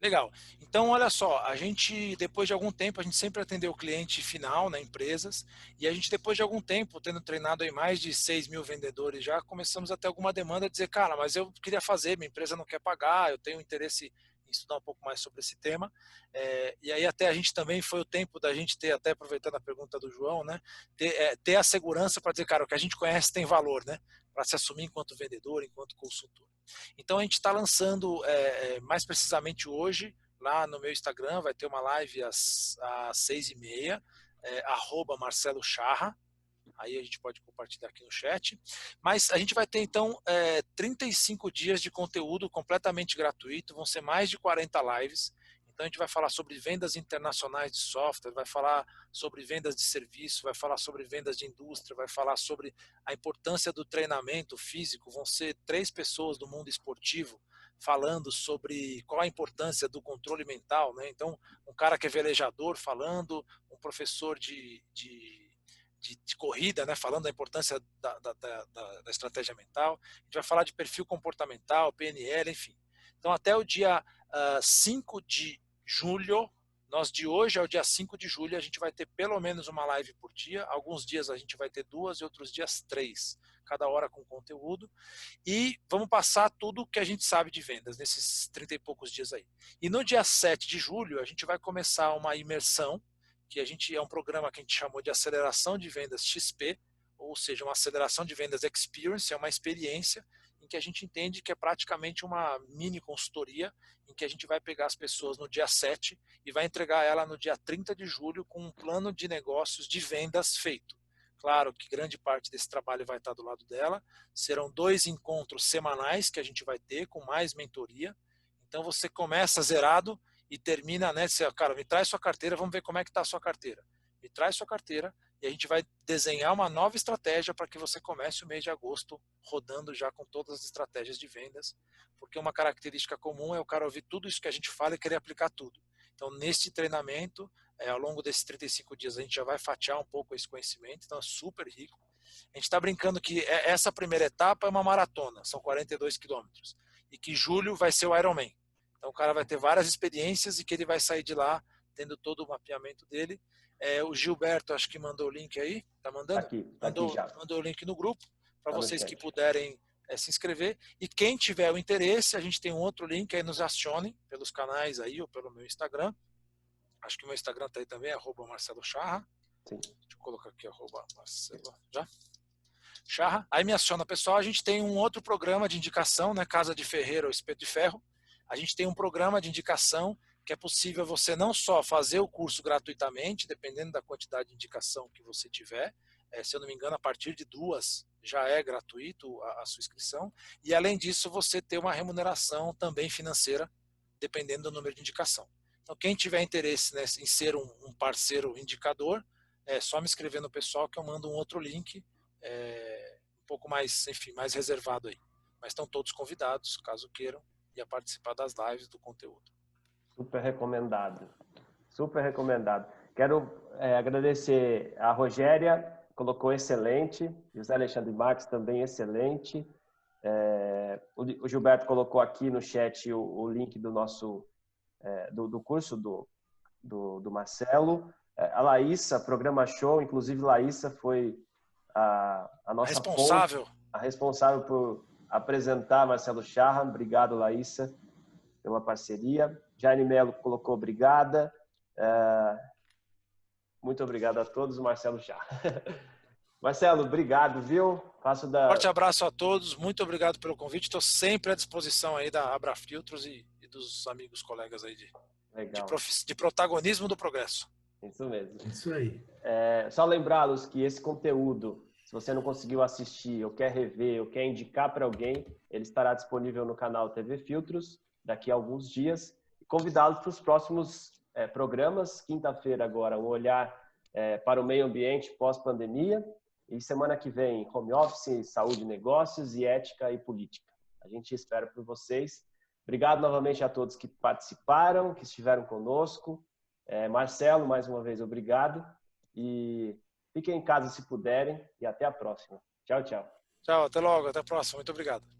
Legal. Então, olha só, a gente, depois de algum tempo, a gente sempre atendeu o cliente final, né, empresas, e a gente, depois de algum tempo, tendo treinado aí mais de 6 mil vendedores já, começamos a ter alguma demanda de dizer, cara, mas eu queria fazer, minha empresa não quer pagar, eu tenho interesse em estudar um pouco mais sobre esse tema. É, e aí até a gente também foi o tempo da gente ter, até aproveitando a pergunta do João, né, ter, é, ter a segurança para dizer, cara, o que a gente conhece tem valor, né, para se assumir enquanto vendedor, enquanto consultor. Então a gente está lançando é, mais precisamente hoje, lá no meu Instagram, vai ter uma live às, às seis e meia, é, arroba Marcelo Charra, aí a gente pode compartilhar aqui no chat. Mas a gente vai ter então é, 35 dias de conteúdo completamente gratuito, vão ser mais de 40 lives. Então a gente vai falar sobre vendas internacionais de software, vai falar sobre vendas de serviço, vai falar sobre vendas de indústria, vai falar sobre a importância do treinamento físico. Vão ser três pessoas do mundo esportivo falando sobre qual a importância do controle mental, né? Então, um cara que é velejador falando, um professor de, de, de, de corrida, né? Falando da importância da, da, da, da, estratégia mental. A gente vai falar de perfil comportamental, PNL, enfim. Então, até o dia uh, 5 de julho, nós de hoje ao dia 5 de julho, a gente vai ter pelo menos uma live por dia. Alguns dias a gente vai ter duas e outros dias três, cada hora com conteúdo. E vamos passar tudo que a gente sabe de vendas nesses 30 e poucos dias aí. E no dia 7 de julho, a gente vai começar uma imersão, que a gente é um programa que a gente chamou de aceleração de vendas XP, ou seja, uma aceleração de vendas experience, é uma experiência que a gente entende que é praticamente uma mini consultoria, em que a gente vai pegar as pessoas no dia 7 e vai entregar ela no dia 30 de julho com um plano de negócios de vendas feito. Claro que grande parte desse trabalho vai estar do lado dela. Serão dois encontros semanais que a gente vai ter com mais mentoria. Então você começa zerado e termina, né? Você, cara, me traz sua carteira, vamos ver como é que está a sua carteira. Me traz sua carteira, e a gente vai desenhar uma nova estratégia para que você comece o mês de agosto rodando já com todas as estratégias de vendas, porque uma característica comum é o cara ouvir tudo isso que a gente fala e querer aplicar tudo. Então, neste treinamento, é, ao longo desses 35 dias, a gente já vai fatiar um pouco esse conhecimento, então é super rico. A gente está brincando que é, essa primeira etapa é uma maratona, são 42 quilômetros, e que julho vai ser o Ironman. Então, o cara vai ter várias experiências e que ele vai sair de lá tendo todo o mapeamento dele é, o Gilberto, acho que mandou o link aí. Tá mandando? Tá aqui, tá mandou, aqui mandou o link no grupo para tá vocês que puderem é, se inscrever. E quem tiver o interesse, a gente tem um outro link aí, nos acione pelos canais aí ou pelo meu Instagram. Acho que o meu Instagram tá aí também, arroba Marcelo Charra. Sim. Deixa eu colocar aqui, arroba Marcelo. Já? Charra. Aí me aciona, pessoal. A gente tem um outro programa de indicação, né? Casa de Ferreira ou Espeto de Ferro. A gente tem um programa de indicação que é possível você não só fazer o curso gratuitamente, dependendo da quantidade de indicação que você tiver, é, se eu não me engano, a partir de duas já é gratuito a, a, sua inscrição, e além disso você ter uma remuneração também financeira, dependendo do número de indicação. Então, quem tiver interesse né, em ser um, um, parceiro indicador, é só me escrever no pessoal que eu mando um outro link, é, um pouco mais, enfim, mais reservado aí. mas estão todos convidados, caso queiram, e a participar das lives do conteúdo. Super recomendado. Super recomendado. Quero é, agradecer a Rogéria, colocou excelente, José Alexandre Marques também excelente. É, o Gilberto colocou aqui no chat o, o link do nosso é, do, do, curso do, do, do Marcelo. É, a Laísa, programa show, inclusive Laísa foi a, a nossa responsável. Ponte, a responsável por apresentar Marcelo Charra. Obrigado, Laísa, pela parceria. Jaime Melo colocou obrigada. É, muito obrigado a todos, Marcelo Charra. Marcelo, obrigado, viu? Faço da... Forte abraço a todos, muito obrigado pelo convite. Estou sempre à disposição aí da Abra Filtros e, e dos amigos, colegas aí de, de, prof... de, protagonismo do progresso. Isso mesmo. Isso aí. É, só lembrá-los que esse conteúdo, se você não conseguiu assistir, ou quer rever, ou quer indicar para alguém, ele estará disponível no canal TV Filtros daqui a alguns dias. Convidá-los para os próximos é, programas. Quinta-feira agora, um olhar é, para o meio ambiente pós-pandemia e semana que vem, home office, saúde, negócios e ética e política. A gente espera por vocês. Obrigado novamente a todos que participaram, que estiveram conosco. É, Marcelo, mais uma vez, obrigado. E fiquem em casa se puderem. E até a próxima. Tchau, tchau. Tchau, até logo, até a próxima. Muito obrigado.